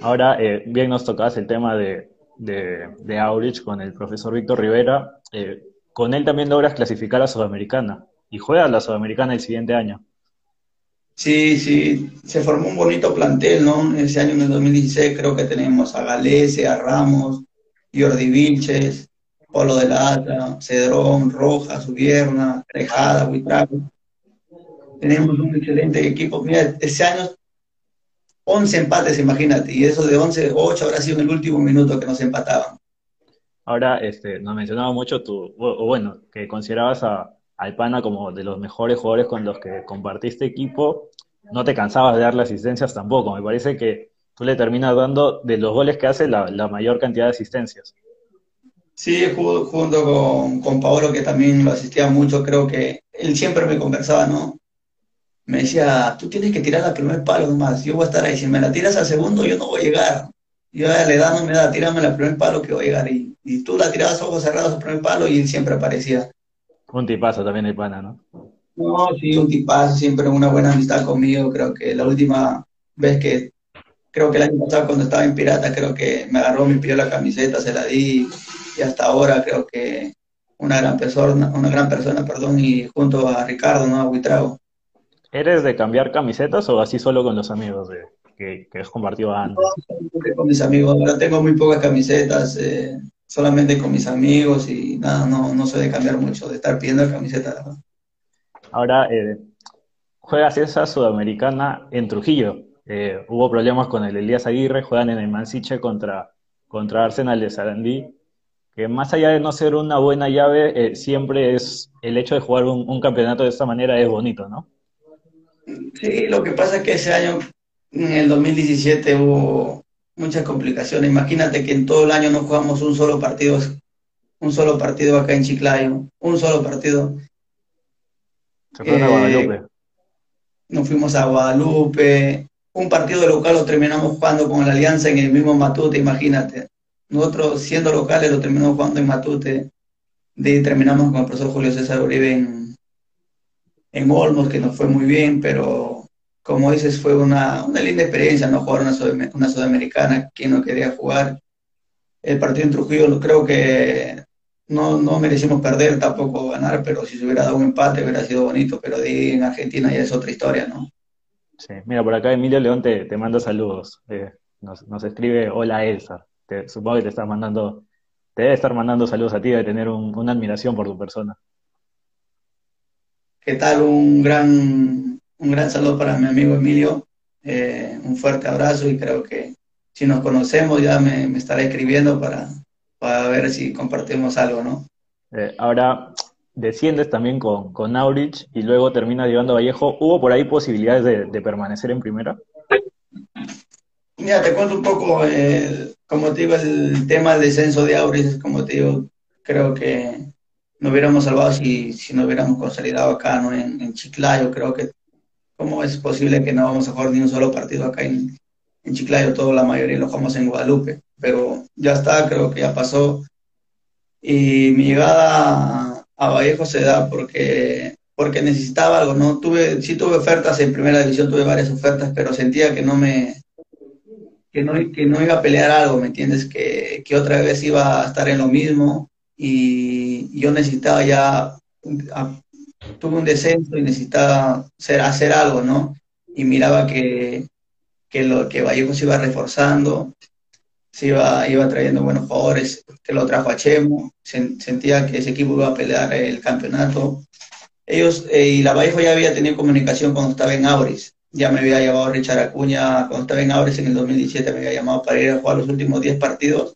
Ahora, eh, bien nos tocabas el tema de, de, de Aurich con el profesor Víctor Rivera. Eh, con él también logras clasificar a Sudamericana y juegas la Sudamericana el siguiente año. Sí, sí, se formó un bonito plantel, ¿no? Ese año, en el 2016, creo que tenemos a Galese, a Ramos, Jordi Vilches, Polo de la Ata, Cedrón, Rojas, Ubierna, Trejada, Huitrago. Tenemos un excelente equipo. Mira, ese año 11 empates, imagínate, y eso de 11, 8 habrá sido en el último minuto que nos empataban. Ahora, este, nos mencionaba mucho tú, o bueno, que considerabas a, al Pana como de los mejores jugadores con los que compartiste equipo, no te cansabas de darle asistencias tampoco. Me parece que tú le terminas dando de los goles que hace la, mayor cantidad de asistencias. Sí, junto con, con Paolo, que también lo asistía mucho, creo que él siempre me conversaba, ¿no? me decía, tú tienes que tirar al primer palo nomás, yo voy a estar ahí, si me la tiras al segundo yo no voy a llegar. Yo a la edad no me da, tírame al primer palo que voy a llegar. Y, y tú la tirabas ojos cerrados al primer palo y él siempre aparecía. Un tipazo también el pana, ¿no? No, sí, un tipazo, siempre una buena amistad conmigo. Creo que la última vez que, creo que el año pasado cuando estaba en Pirata, creo que me agarró, me pidió la camiseta, se la di y hasta ahora creo que una gran persona, una gran persona, perdón, y junto a Ricardo, ¿no? A Huitrago. ¿Eres de cambiar camisetas o así solo con los amigos de, que, que has compartido antes? con mis amigos, ahora tengo muy pocas camisetas, eh, solamente con mis amigos y nada, no, no soy de cambiar mucho, de estar pidiendo camisetas. Ahora, eh, juegas esa sudamericana en Trujillo. Eh, hubo problemas con el Elías Aguirre, juegan en el Mansiche contra, contra Arsenal de Sarandí que más allá de no ser una buena llave, eh, siempre es el hecho de jugar un, campeonato de esta manera es bonito, ¿no? Sí, lo que pasa es que ese año, en el 2017, hubo muchas complicaciones. Imagínate que en todo el año no jugamos un solo partido, un solo partido acá en Chiclayo, un solo partido. Se fueron a Guadalupe. Eh, nos fuimos a Guadalupe. Un partido local lo terminamos jugando con la Alianza en el mismo Matute, imagínate. Nosotros, siendo locales, lo terminamos jugando en Matute. De terminamos con el profesor Julio César Uribe en, en Olmos, que nos fue muy bien, pero como dices, fue una, una linda experiencia, ¿no? Jugar una, una sudamericana, quien no quería jugar. El partido en Trujillo creo que no, no merecimos perder, tampoco ganar, pero si se hubiera dado un empate hubiera sido bonito, pero de ahí en Argentina ya es otra historia, ¿no? Sí, mira, por acá Emilio León te, te manda saludos. Eh, nos, nos escribe, hola Elsa supongo que te está mandando, te debe estar mandando saludos a ti, de tener una admiración por tu persona. ¿Qué tal? Un gran, un gran saludo para mi amigo Emilio, eh, un fuerte abrazo y creo que si nos conocemos ya me, estará escribiendo para, para, ver si compartimos algo, ¿no? Eh, ahora desciendes también con, con Aurich y luego terminas llegando a Vallejo. ¿Hubo por ahí posibilidades de, de permanecer en primera? Mira, te cuento un poco, eh, como te digo, el tema del descenso de Auris, como te digo, creo que no hubiéramos salvado si, si no hubiéramos consolidado acá, ¿no? En, en, Chiclayo, creo que, ¿cómo es posible que no vamos a jugar ni un solo partido acá en, en Chiclayo? Todo, la mayoría lo jugamos en Guadalupe, pero ya está, creo que ya pasó. Y mi llegada a Vallejo se da porque porque necesitaba algo, ¿no? Tuve, sí tuve ofertas en primera división, tuve varias ofertas, pero sentía que no me, que no, que no iba a pelear algo, ¿me entiendes? Que, que otra vez iba a estar en lo mismo y yo necesitaba ya, tuve un descenso y necesitaba hacer, hacer algo, ¿no? Y miraba que, que, lo, que Vallejo se iba reforzando, se iba, iba trayendo buenos jugadores, que lo trajo a Chemo, sentía que ese equipo iba a pelear el campeonato. Ellos, eh, y la Vallejo ya había tenido comunicación cuando estaba en Auris, ya me había llamado Richard Acuña cuando estaba en Aures en el 2017, me había llamado para ir a jugar los últimos 10 partidos,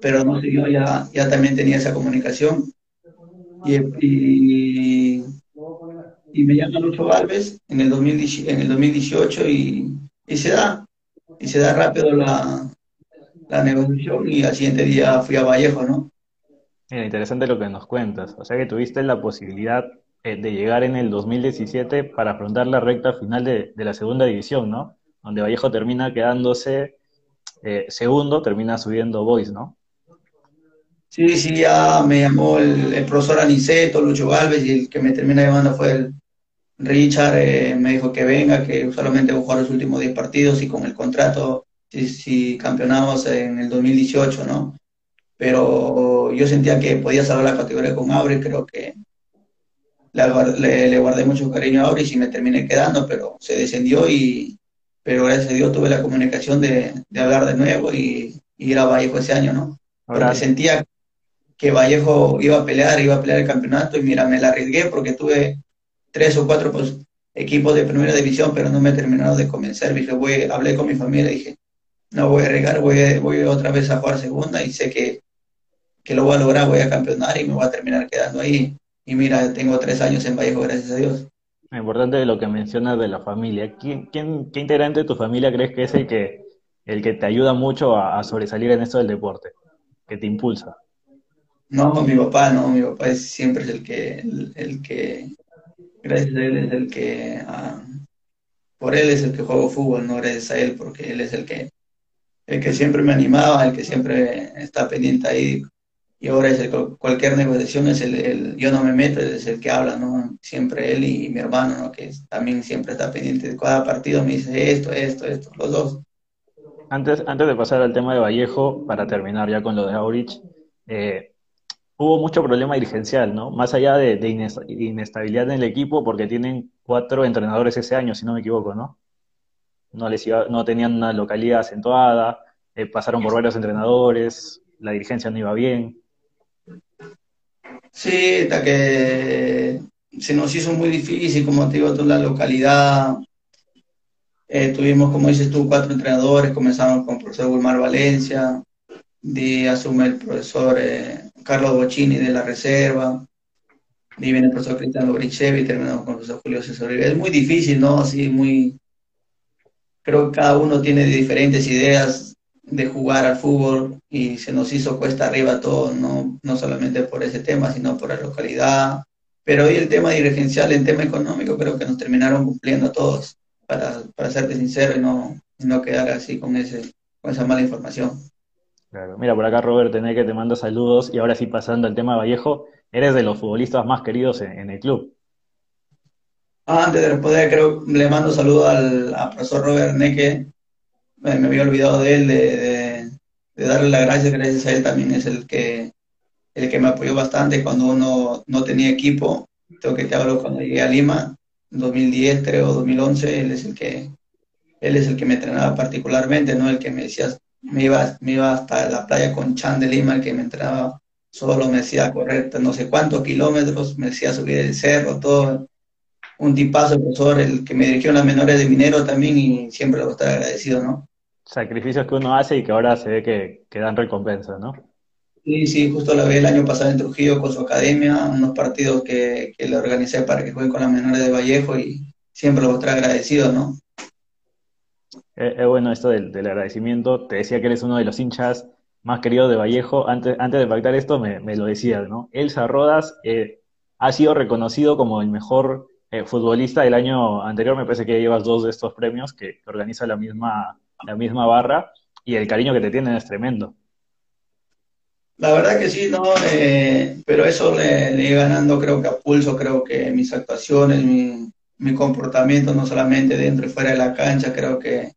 pero no yo ya, ya también tenía esa comunicación. Y, y, me llama Lucho Galvez en el, 2018, en el 2018 y, y se da, y se da rápido la, la negociación y al siguiente día fui a Vallejo, ¿no? Mira, interesante lo que nos cuentas. O sea que tuviste la posibilidad eh, de llegar en el 2017 para afrontar la recta final de, la segunda división, ¿no? Donde Vallejo termina quedándose eh, segundo, termina subiendo Boys, ¿no? Sí, sí, ya me llamó el, profesor Aniceto, Lucho Galvez, y el que me termina llamando fue el Richard, eh, me dijo que venga, que solamente voy a jugar los últimos 10 partidos y con el contrato, si, si campeonamos en el 2018, ¿no? Pero yo sentía que podía salvar la categoría con Abre, creo que le, le, guardé mucho cariño a Auris y me terminé quedando, pero se descendió y, pero gracias a Dios tuve la comunicación de, de hablar de nuevo y, ir a Vallejo ese año, ¿no? Porque sentía que Vallejo iba a pelear, iba a pelear el campeonato y mira, me la arriesgué porque tuve tres o cuatro pues, equipos de primera división, pero no me terminaron de convencer. Dije, voy, hablé con mi familia y dije, no voy a arriesgar, voy, voy otra vez a jugar segunda y sé que, que lo voy a lograr, voy a campeonar y me voy a terminar quedando ahí. Y mira, tengo tres años en Vallejo, gracias a Dios. Importante lo que mencionas de la familia. ¿Quién, quién, ¿Qué integrante de tu familia crees que es el que, el que te ayuda mucho a, sobresalir en esto del deporte? Que te impulsa. No, mi papá, no, mi papá es, siempre es el que, el, que, gracias a él es el que, ah, por él es el que juego fútbol, no gracias a él, porque él es el que, el que siempre me animaba, el que siempre está pendiente ahí. Y ahora es el, cualquier negociación es el, yo no me meto, es el que habla, ¿no? Siempre él y, mi hermano, ¿no? Que también siempre está pendiente de cada partido, me dice esto, esto, esto, los dos. Antes, antes de pasar al tema de Vallejo, para terminar ya con lo de Aurich, eh, hubo mucho problema dirigencial, ¿no? Más allá de, inestabilidad en el equipo, porque tienen cuatro entrenadores ese año, si no me equivoco, ¿no? No, les no tenían una localidad acentuada, eh, pasaron por varios entrenadores, la dirigencia no iba bien. Sí, hasta que se nos hizo muy difícil, como te digo, toda la localidad. Eh, tuvimos, como dices tú, cuatro entrenadores, comenzamos con el profesor Wilmar Valencia, de asume el profesor eh, Carlos Bocini de la Reserva, y viene el profesor Cristiano Brichevi y terminamos con el profesor Julio César Es muy difícil, ¿no? Así, muy... Creo que cada uno tiene diferentes ideas de jugar al fútbol y se nos hizo cuesta arriba todo, no, no solamente por ese tema, sino por la localidad. Pero hoy el tema dirigencial, el tema económico, creo que nos terminaron cumpliendo a todos, para, para serte sincero y no, no quedar así con, ese, con esa mala información. Mira, por acá Robert que te mando saludos y ahora sí pasando al tema de Vallejo, eres de los futbolistas más queridos en, el club. Ah, antes de responder, creo le mando saludos al, profesor Robert Neque. Me, había olvidado de él, de, darle las gracias, gracias a él también es el que, el que me apoyó bastante cuando uno no tenía equipo. Tengo que te hablo cuando llegué a Lima, en 2010 creo, 2011, él es el que él es el que me entrenaba particularmente, no el que me decía me iba, me iba hasta la playa con Chan de Lima, que me entraba, solo me decía correr no sé cuántos kilómetros, me decía subir el cerro, todo. Un tipazo, el profesor, el que me dirigió en las menores de minero también y siempre a estar agradecido, ¿no? Sacrificios que uno hace y que ahora se ve que, que dan recompensa, ¿no? Sí, sí, justo la vi el año pasado en Trujillo con su academia, unos partidos que, que le organicé para que juegue con las menores de Vallejo y siempre lo voy a estar agradecido, ¿no? Es bueno esto del, agradecimiento. Te decía que eres uno de los hinchas más queridos de Vallejo. Antes, de pactar esto me, lo decías, ¿no? Elsa Rodas eh, ha sido reconocido como el mejor eh, futbolista del año anterior. Me parece que llevas dos de estos premios que, organiza la misma, la misma barra y el cariño que te tienen es tremendo. La verdad que sí, ¿no? Eh, pero eso le, le ganando creo que a pulso, creo que mis actuaciones, mi comportamiento, no solamente dentro y fuera de la cancha, creo que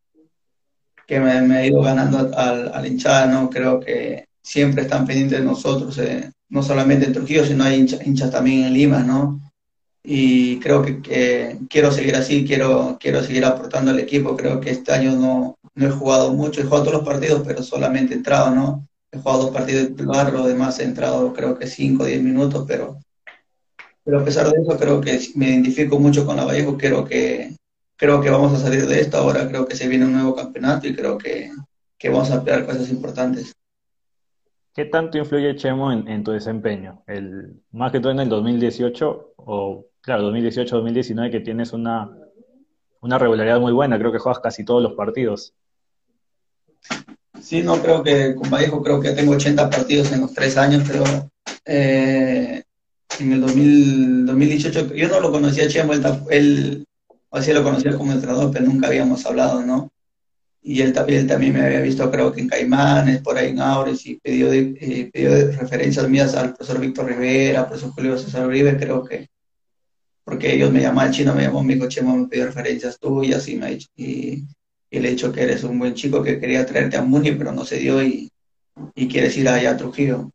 que me, me, ha ido ganando al, al hinchada, ¿no? Creo que siempre están pendientes de nosotros, eh, no solamente en Trujillo, sino hay hinchas también en Lima, ¿no? Y creo que, quiero seguir así, quiero, quiero seguir aportando al equipo, creo que este año no, no he jugado mucho, he jugado todos los partidos, pero solamente he entrado, ¿no? He jugado dos partidos de titular, lo demás he entrado creo que 5 o 10 minutos, pero, pero a pesar de eso creo que me identifico mucho con la Vallejo, creo que creo que vamos a salir de esto. Ahora creo que se viene un nuevo campeonato y creo que, vamos a pelear cosas importantes. ¿Qué tanto influye Chemo en, tu desempeño? El, más que todo en el 2018, o claro, 2018-2019, que tienes una, una regularidad muy buena, creo que juegas casi todos los partidos. Sí, no, creo que con Vallejo creo que tengo 80 partidos en los tres años, pero eh, en el 2018 yo no lo conocía a Chemo, él, así lo conocía como entrenador, pero nunca habíamos hablado, ¿no? Y él también, también me había visto, creo que en Caimanes, por ahí en Aures, y pidió, de, eh, referencias mías al profesor Víctor Rivera, al profesor Julio César Uribe, creo que, porque ellos me llamaban, el chino me llamó, mi dijo, Chemo, me pidió referencias tuyas, y, me, y, y le he dicho que eres un buen chico, que quería traerte a Muni, pero no se dio, y, y quieres ir allá a Trujillo.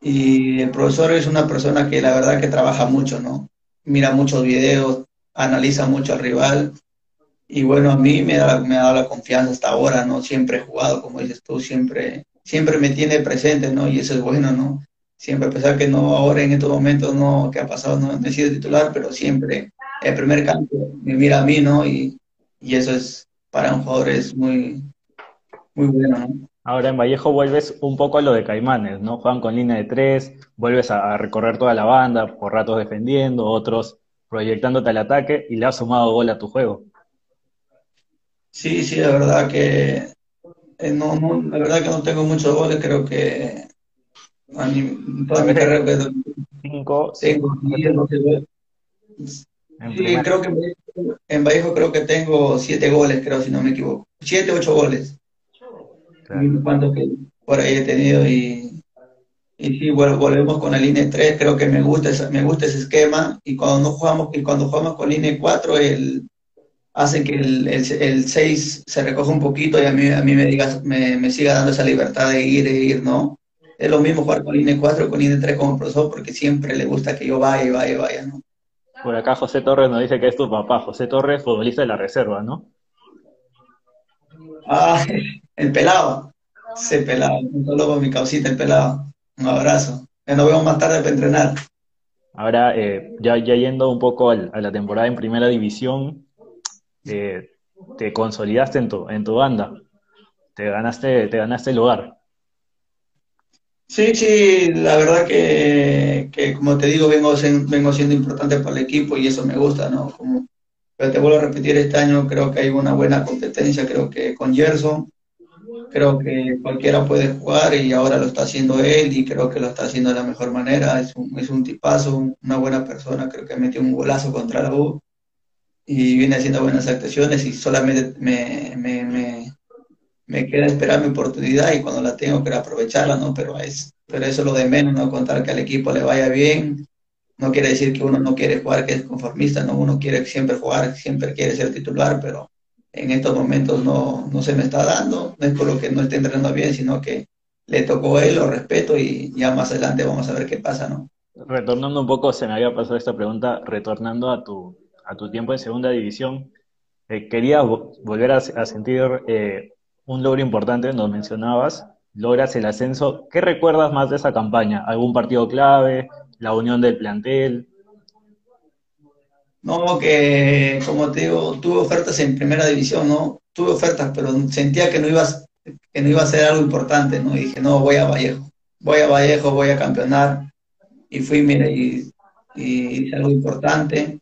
Y el profesor es una persona que la verdad que trabaja mucho, ¿no? Mira muchos videos, analiza mucho al rival. Y bueno, a mí me da, me ha dado la confianza hasta ahora, ¿no? Siempre he jugado, como dices tú, siempre, siempre me tiene presente, ¿no? Y eso es bueno, ¿no? Siempre, a pesar que no, ahora en estos momentos no, que ha pasado, no, he sido titular, pero siempre el primer cambio me mira a mí, ¿no? Y, y eso es, para un jugador es muy, muy bueno, ¿no? Ahora en Vallejo vuelves un poco a lo de Caimanes, ¿no? Juegan con línea de tres, vuelves a, a recorrer toda la banda, por ratos defendiendo, otros proyectándote al ataque y le has sumado gol a tu juego. Sí, sí, la verdad que eh, no, la verdad que no tengo muchos goles, creo que a toda mi carrera cinco, cinco, Sí, creo que en Vallejo creo que tengo siete goles, creo, si no me equivoco. Siete, ocho goles. Claro. que por ahí he tenido y, y sí, bueno, volvemos con la línea 3, creo que me gusta, me gusta ese esquema y cuando no jugamos, y cuando jugamos con línea 4, el, hace que el, el, 6 se recoja un poquito y a mí, a mí me, diga, me, me siga dando esa libertad de ir e ir, ¿no? Es lo mismo jugar con línea 4 con línea 3 como profesor porque siempre le gusta que yo vaya y vaya y vaya, ¿no? Por acá José Torres nos dice que es tu papá, José Torres, futbolista de la reserva, ¿no? Ah, el pelado, ese pelado, saludo con mi causita, el pelado, un abrazo, nos vemos más tarde para entrenar. Ahora, eh, ya, ya, yendo un poco a la temporada en primera división, eh, te consolidaste en tu, en tu banda, te ganaste, te ganaste el lugar. Sí, sí, la verdad que, como te digo, vengo, vengo siendo importante para el equipo y eso me gusta, ¿no? Como, pero te vuelvo a repetir, este año creo que hay una buena competencia, creo que con Gerson, creo que cualquiera puede jugar y ahora lo está haciendo él y creo que lo está haciendo de la mejor manera, es un, es un tipazo, una buena persona, creo que metió un golazo contra la U y viene haciendo buenas actuaciones y solamente me, me, me me queda esperar mi oportunidad y cuando la tengo quiero aprovecharla, ¿no? Pero, es, pero eso es lo de menos, ¿no? Contar que al equipo le vaya bien, no quiere decir que uno no quiere jugar, que es conformista, ¿no? Uno quiere siempre jugar, siempre quiere ser titular, pero en estos momentos no, no se me está dando, no es por lo que no esté entrenando bien, sino que le tocó a él, lo respeto y ya más adelante vamos a ver qué pasa, ¿no? Retornando un poco, se me había pasado esta pregunta, retornando a tu, a tu tiempo en segunda división, eh, quería volver a, sentir eh, un logro importante, nos mencionabas, logras el ascenso. ¿Qué recuerdas más de esa campaña? ¿Algún partido clave? ¿La unión del plantel? No, que como te digo, tuve ofertas en primera división, ¿no? Tuve ofertas, pero sentía que no ibas, que no iba a ser algo importante, ¿no? Y dije, no, voy a Vallejo, voy a Vallejo, voy a campeonar. Y fui, mire, y, y hice algo importante,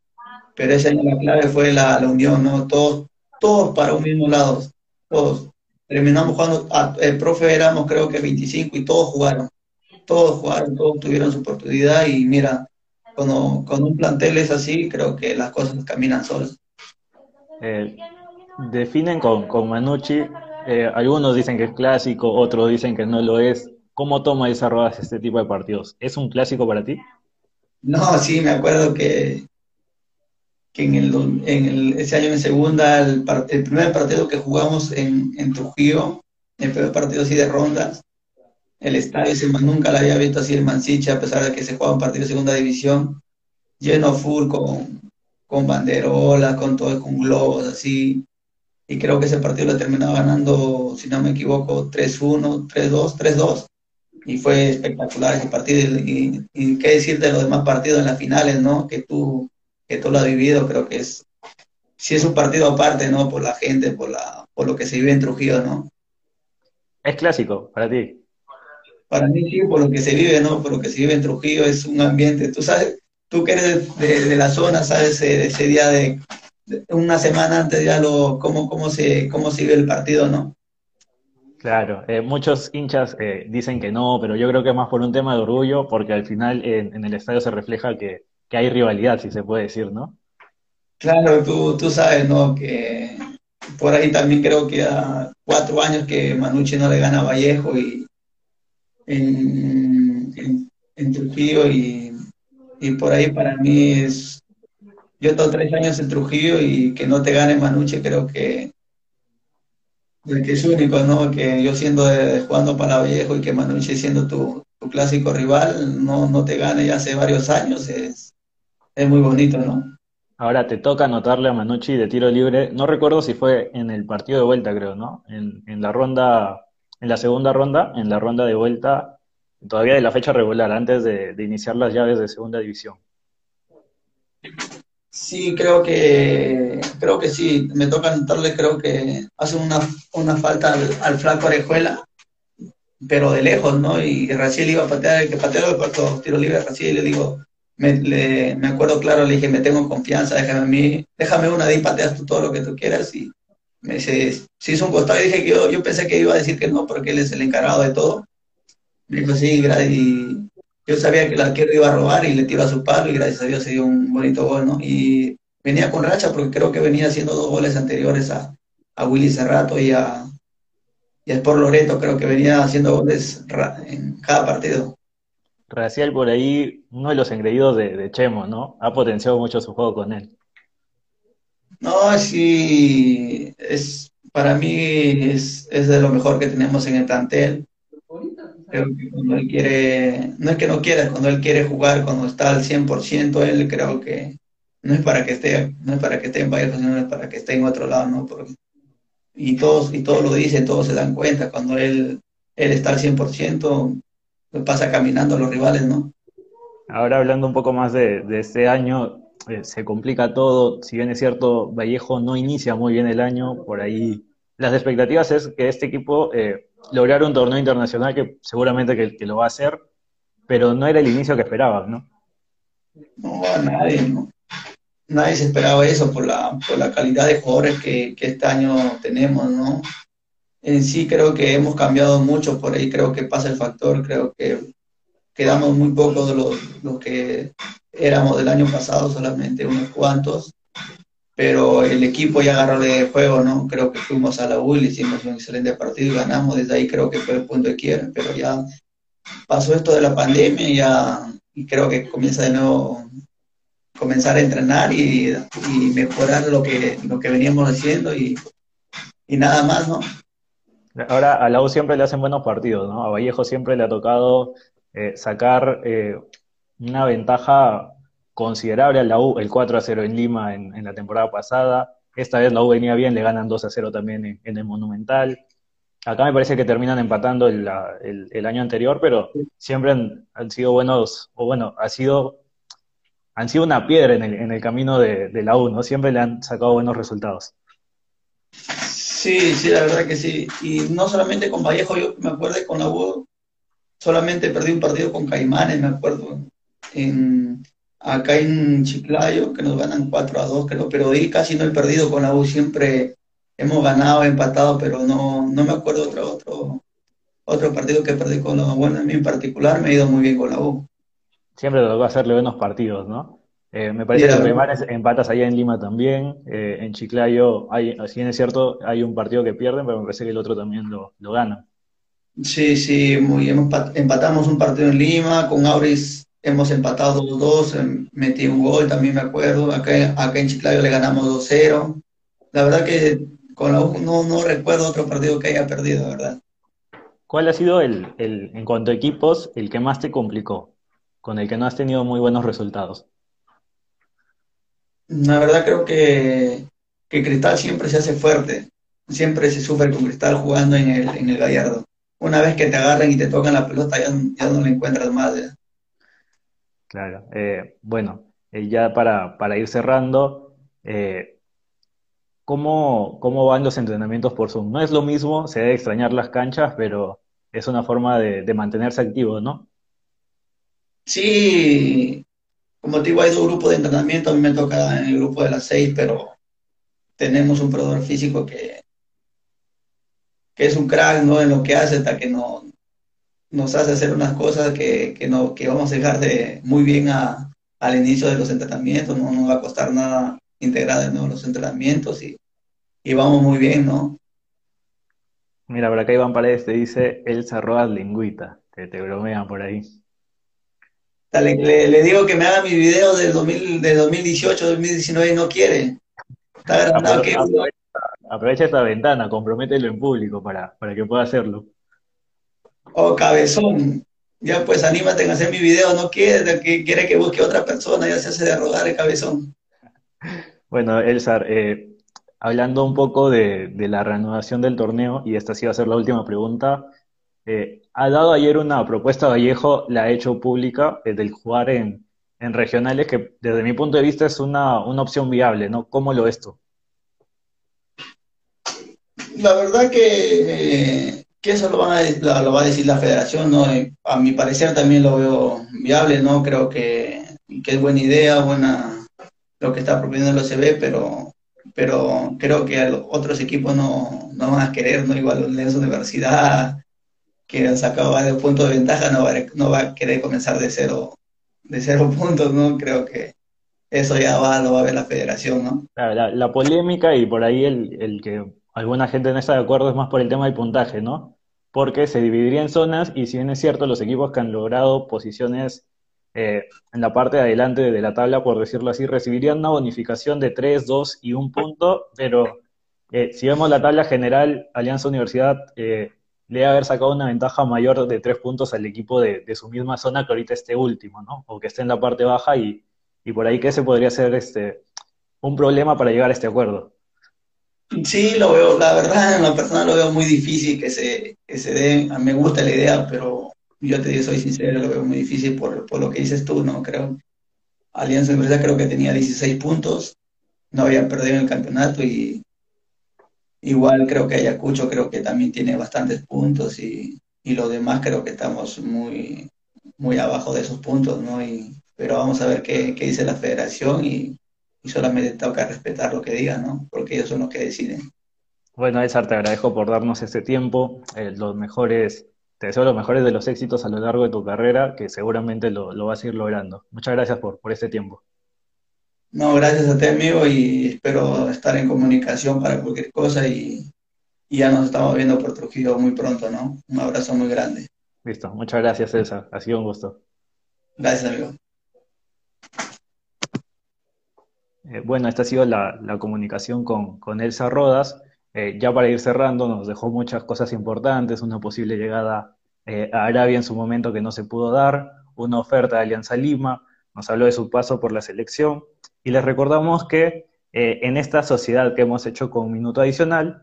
pero ese año la clave fue la, la unión, ¿no? Todos, todos para un mismo lado, todos terminamos jugando, el profe éramos creo que 25 y todos jugaron, todos jugaron, todos tuvieron su oportunidad y mira, cuando, cuando un plantel es así, creo que las cosas caminan solas. Eh, definen con, con Manucci, eh, algunos dicen que es clásico, otros dicen que no lo es. ¿Cómo toma y desarrollas este tipo de partidos? ¿Es un clásico para ti? No, sí, me acuerdo que que en, el, en el, ese año en segunda, el, el primer partido que jugamos en, en, Trujillo, el primer partido así de rondas, el estadio nunca lo había visto así el Mansiche, a pesar de que se jugaba un partido de segunda división, lleno full con, con banderolas, con todo, con globos así, y creo que ese partido lo terminaba ganando, si no me equivoco, 3-1, 3-2, 3-2, y fue espectacular ese partido, y, qué decir de los demás partidos en las finales, ¿no? Que tú que tú lo has vivido, creo que es, si es un partido aparte, ¿no? Por la gente, por, la, por lo que se vive en Trujillo, ¿no? Es clásico para ti. Para mí sí, por lo que se vive, ¿no? Por lo que se vive en Trujillo, es un ambiente, tú sabes, tú que eres de, la zona, sabes ese, ese día de, una semana antes ya lo, cómo, cómo, se, cómo se vive el partido, ¿no? Claro, eh, muchos hinchas eh, dicen que no, pero yo creo que es más por un tema de orgullo, porque al final en el estadio se refleja que que hay rivalidad, si se puede decir, ¿no? Claro, tú, tú sabes, ¿no? Que por ahí también creo que a cuatro años que Manucci no le gana a Vallejo y en, en, Trujillo y, y, por ahí para mí es, yo tengo tres años en Trujillo y que no te gane Manucci creo que, que es único, ¿no? Que yo siendo de, jugando para Vallejo y que Manucci siendo tu, tu clásico rival no, no te gane ya hace varios años es, es muy bonito, ¿no? Ahora te toca anotarle a Manucci de tiro libre. No recuerdo si fue en el partido de vuelta, creo, ¿no? En, la ronda, en la segunda ronda, en la ronda de vuelta, todavía de la fecha regular, antes de, iniciar las llaves de segunda división. Sí, creo que creo que sí. Me toca anotarle, creo que hace una, una falta al, flaco Arejuela, pero de lejos, ¿no? Y Raciel iba a patear, el que pateó el cuarto tiro libre a Raciel, y le digo, me, me acuerdo claro, le dije, me tengo confianza, déjame a mí, déjame una de y pateas tú todo lo que tú quieras. Y me dice, si hizo un costado y dije que yo, yo pensé que iba a decir que no, porque él es el encargado de todo. Me dijo, sí, y, yo sabía que el arquero iba a robar y le tiró a su palo y gracias a Dios se dio un bonito gol, ¿no? Y venía con racha porque creo que venía haciendo dos goles anteriores a, a Willy Cerrato y a, y a Sport Loreto, creo que venía haciendo goles en cada partido. Racial por ahí, uno de los engreídos de, Chemo, ¿no? Ha potenciado mucho su juego con él. No, sí, es, para mí es, es de lo mejor que tenemos en el plantel Creo que cuando él quiere, no es que no quiera, cuando él quiere jugar, cuando está al 100%, él creo que no es para que esté, no es para que esté en Vallejo, sino es para que esté en otro lado, ¿no? y todos, y todos lo dicen, todos se dan cuenta, cuando él, él está al 100%, pasa caminando a los rivales, ¿no? Ahora hablando un poco más de, de este año, se complica todo, si bien es cierto, Vallejo no inicia muy bien el año, por ahí las expectativas es que este equipo eh, lograr un torneo internacional que seguramente que, lo va a hacer, pero no era el inicio que esperaban, ¿no? No, nadie, ¿no? Nadie se esperaba eso por la, por la calidad de jugadores que, que este año tenemos, ¿no? En sí creo que hemos cambiado mucho, por ahí creo que pasa el factor, creo que quedamos muy pocos de los, los que éramos del año pasado, solamente unos cuantos, pero el equipo ya agarró de juego, ¿no? Creo que fuimos a la UL, hicimos un excelente partido y ganamos, desde ahí creo que fue el punto de quiebra, pero ya pasó esto de la pandemia y ya y creo que comienza de nuevo comenzar a entrenar y, mejorar lo que, lo que veníamos haciendo y, nada más, ¿no? Ahora a la U siempre le hacen buenos partidos, ¿no? A Vallejo siempre le ha tocado eh, sacar eh, una ventaja considerable a la U, el 4 a 0 en Lima en, la temporada pasada. Esta vez la U venía bien, le ganan 2 a 0 también en, el Monumental. Acá me parece que terminan empatando el, año anterior, pero siempre han, sido buenos, o bueno, ha sido, han sido una piedra en el, camino de, la U, ¿no? Siempre le han sacado buenos resultados. Sí, sí, la verdad que sí. Y no solamente con Vallejo, yo me acuerdo con la U, solamente perdí un partido con Caimanes, me acuerdo, en, acá en Chiclayo, que nos ganan 4 a 2, creo, pero ahí casi no he perdido con la U, siempre hemos ganado, empatado, pero no, no me acuerdo otro, otro, otro partido que perdí con la U. Bueno, a mí en particular me ha ido muy bien con la U. Siempre te a hacerle buenos partidos, ¿no? Eh, me parece que en empatas allá en Lima también, eh, en Chiclayo, hay, si bien es cierto, hay un partido que pierden, pero me parece que el otro también lo, lo gana. Sí, sí, muy, empatamos un partido en Lima, con Auris hemos empatado 2-2, em, metí un gol, también me acuerdo. Acá, acá en Chiclayo le ganamos 2-0. La verdad que con la U no, no recuerdo otro partido que haya perdido, ¿verdad? ¿Cuál ha sido el, el, en cuanto a equipos, el que más te complicó? Con el que no has tenido muy buenos resultados. La verdad creo que, que Cristal siempre se hace fuerte. Siempre se sufre con Cristal jugando en el, en el Gallardo. Una vez que te agarran y te tocan la pelota, ya, ya no le encuentras más. Claro. Eh, bueno, eh, ya para, para, ir cerrando, eh, ¿cómo, ¿cómo, van los entrenamientos por Zoom? No es lo mismo, se debe extrañar las canchas, pero es una forma de, mantenerse activo, ¿no? Sí, como te digo, hay dos grupos de entrenamiento, a mí me toca en el grupo de las seis, pero tenemos un proveedor físico que, que es un crack ¿no? en lo que hace hasta que no, nos hace hacer unas cosas que, que, no, que vamos a dejar de muy bien a, al inicio de los entrenamientos, no nos va a costar nada integrar ¿no? los entrenamientos y, y, vamos muy bien, ¿no? Mira, por acá Iván Paredes te dice Elsa Roas Lingüita, que te bromean por ahí. Le, le, digo que me haga mi video del 2000, de 2018, 2019 y no quiere. Está aprovecha, aprovecha, esta ventana, compromételo en público para, para que pueda hacerlo. Oh, cabezón, ya pues anímate en hacer mi video, no quiere, que quiere que busque otra persona, ya se hace de rogar el cabezón. Bueno, Elsar, eh, hablando un poco de, la reanudación del torneo, y esta sí va a ser la última pregunta, eh, ha dado ayer una propuesta Vallejo, la ha hecho pública, eh, del jugar en, regionales, que desde mi punto de vista es una, opción viable, ¿no? ¿Cómo lo ves tú? La verdad que que eso lo, van a, lo va a decir la federación, ¿no? A mi parecer también lo veo viable, ¿no? Creo que, que es buena idea, buena lo que está proponiendo el OCB, pero, pero creo que otros equipos no, no van a querer, ¿no? Igual la Universidad, que han sacado varios puntos de ventaja no va, no va a querer comenzar de cero, de cero puntos, ¿no? Creo que eso ya va, lo va a ver la federación, ¿no? La, la, polémica y por ahí el, el, que alguna gente no está de acuerdo es más por el tema del puntaje, ¿no? Porque se dividiría en zonas y si bien es cierto, los equipos que han logrado posiciones eh, en la parte de adelante de la tabla, por decirlo así, recibirían una bonificación de 3, 2 y 1 punto, pero eh, si vemos la tabla general, Alianza Universidad eh, le debe haber sacado una ventaja mayor de 3 puntos al equipo de, su misma zona que ahorita esté último, ¿no? O que esté en la parte baja y y por ahí que ese podría ser este, un problema para llegar a este acuerdo. Sí, lo veo, la verdad, en la persona lo veo muy difícil que se, que se dé. A mí me gusta la idea, pero yo te digo, soy sincero, lo veo muy difícil por, por lo que dices tú, ¿no? Creo. Alianza Empresa creo que tenía 16 puntos, no había perdido el campeonato y igual creo que Ayacucho creo que también tiene bastantes puntos y, y los demás creo que estamos muy, muy abajo de esos puntos, ¿no? Y pero vamos a ver qué, qué dice la federación y, y, solamente toca respetar lo que digan, ¿no? Porque ellos son los que deciden. Bueno, Edgar, te agradezco por darnos este tiempo, eh, los mejores, te deseo los mejores de los éxitos a lo largo de tu carrera, que seguramente lo, lo vas a ir logrando. Muchas gracias por, por este tiempo. No, gracias a ti, amigo, y espero estar en comunicación para cualquier cosa y, y ya nos estamos viendo por Trujillo muy pronto, ¿no? Un abrazo muy grande. Listo, muchas gracias, César. Ha sido un gusto. Gracias, amigo. Eh, bueno, esta ha sido la, comunicación con, con, Elsa Rodas. Eh, ya para ir cerrando, nos dejó muchas cosas importantes, una posible llegada eh, a Arabia en su momento que no se pudo dar, una oferta de Alianza Lima, nos habló de su paso por la selección y les recordamos que en esta sociedad que hemos hecho con Minuto Adicional,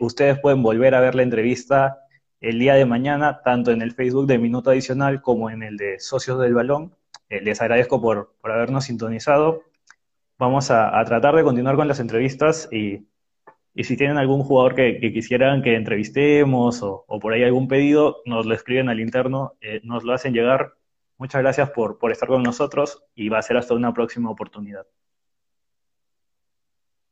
ustedes pueden volver a ver la entrevista el día de mañana, tanto en el Facebook de Minuto Adicional como en el de Socios del Balón. les agradezco por, por habernos sintonizado vamos a, tratar de continuar con las entrevistas y, y si tienen algún jugador que, que quisieran que entrevistemos o, o, por ahí algún pedido, nos lo escriben al interno, eh, nos lo hacen llegar. Muchas gracias por, por estar con nosotros y va a ser hasta una próxima oportunidad.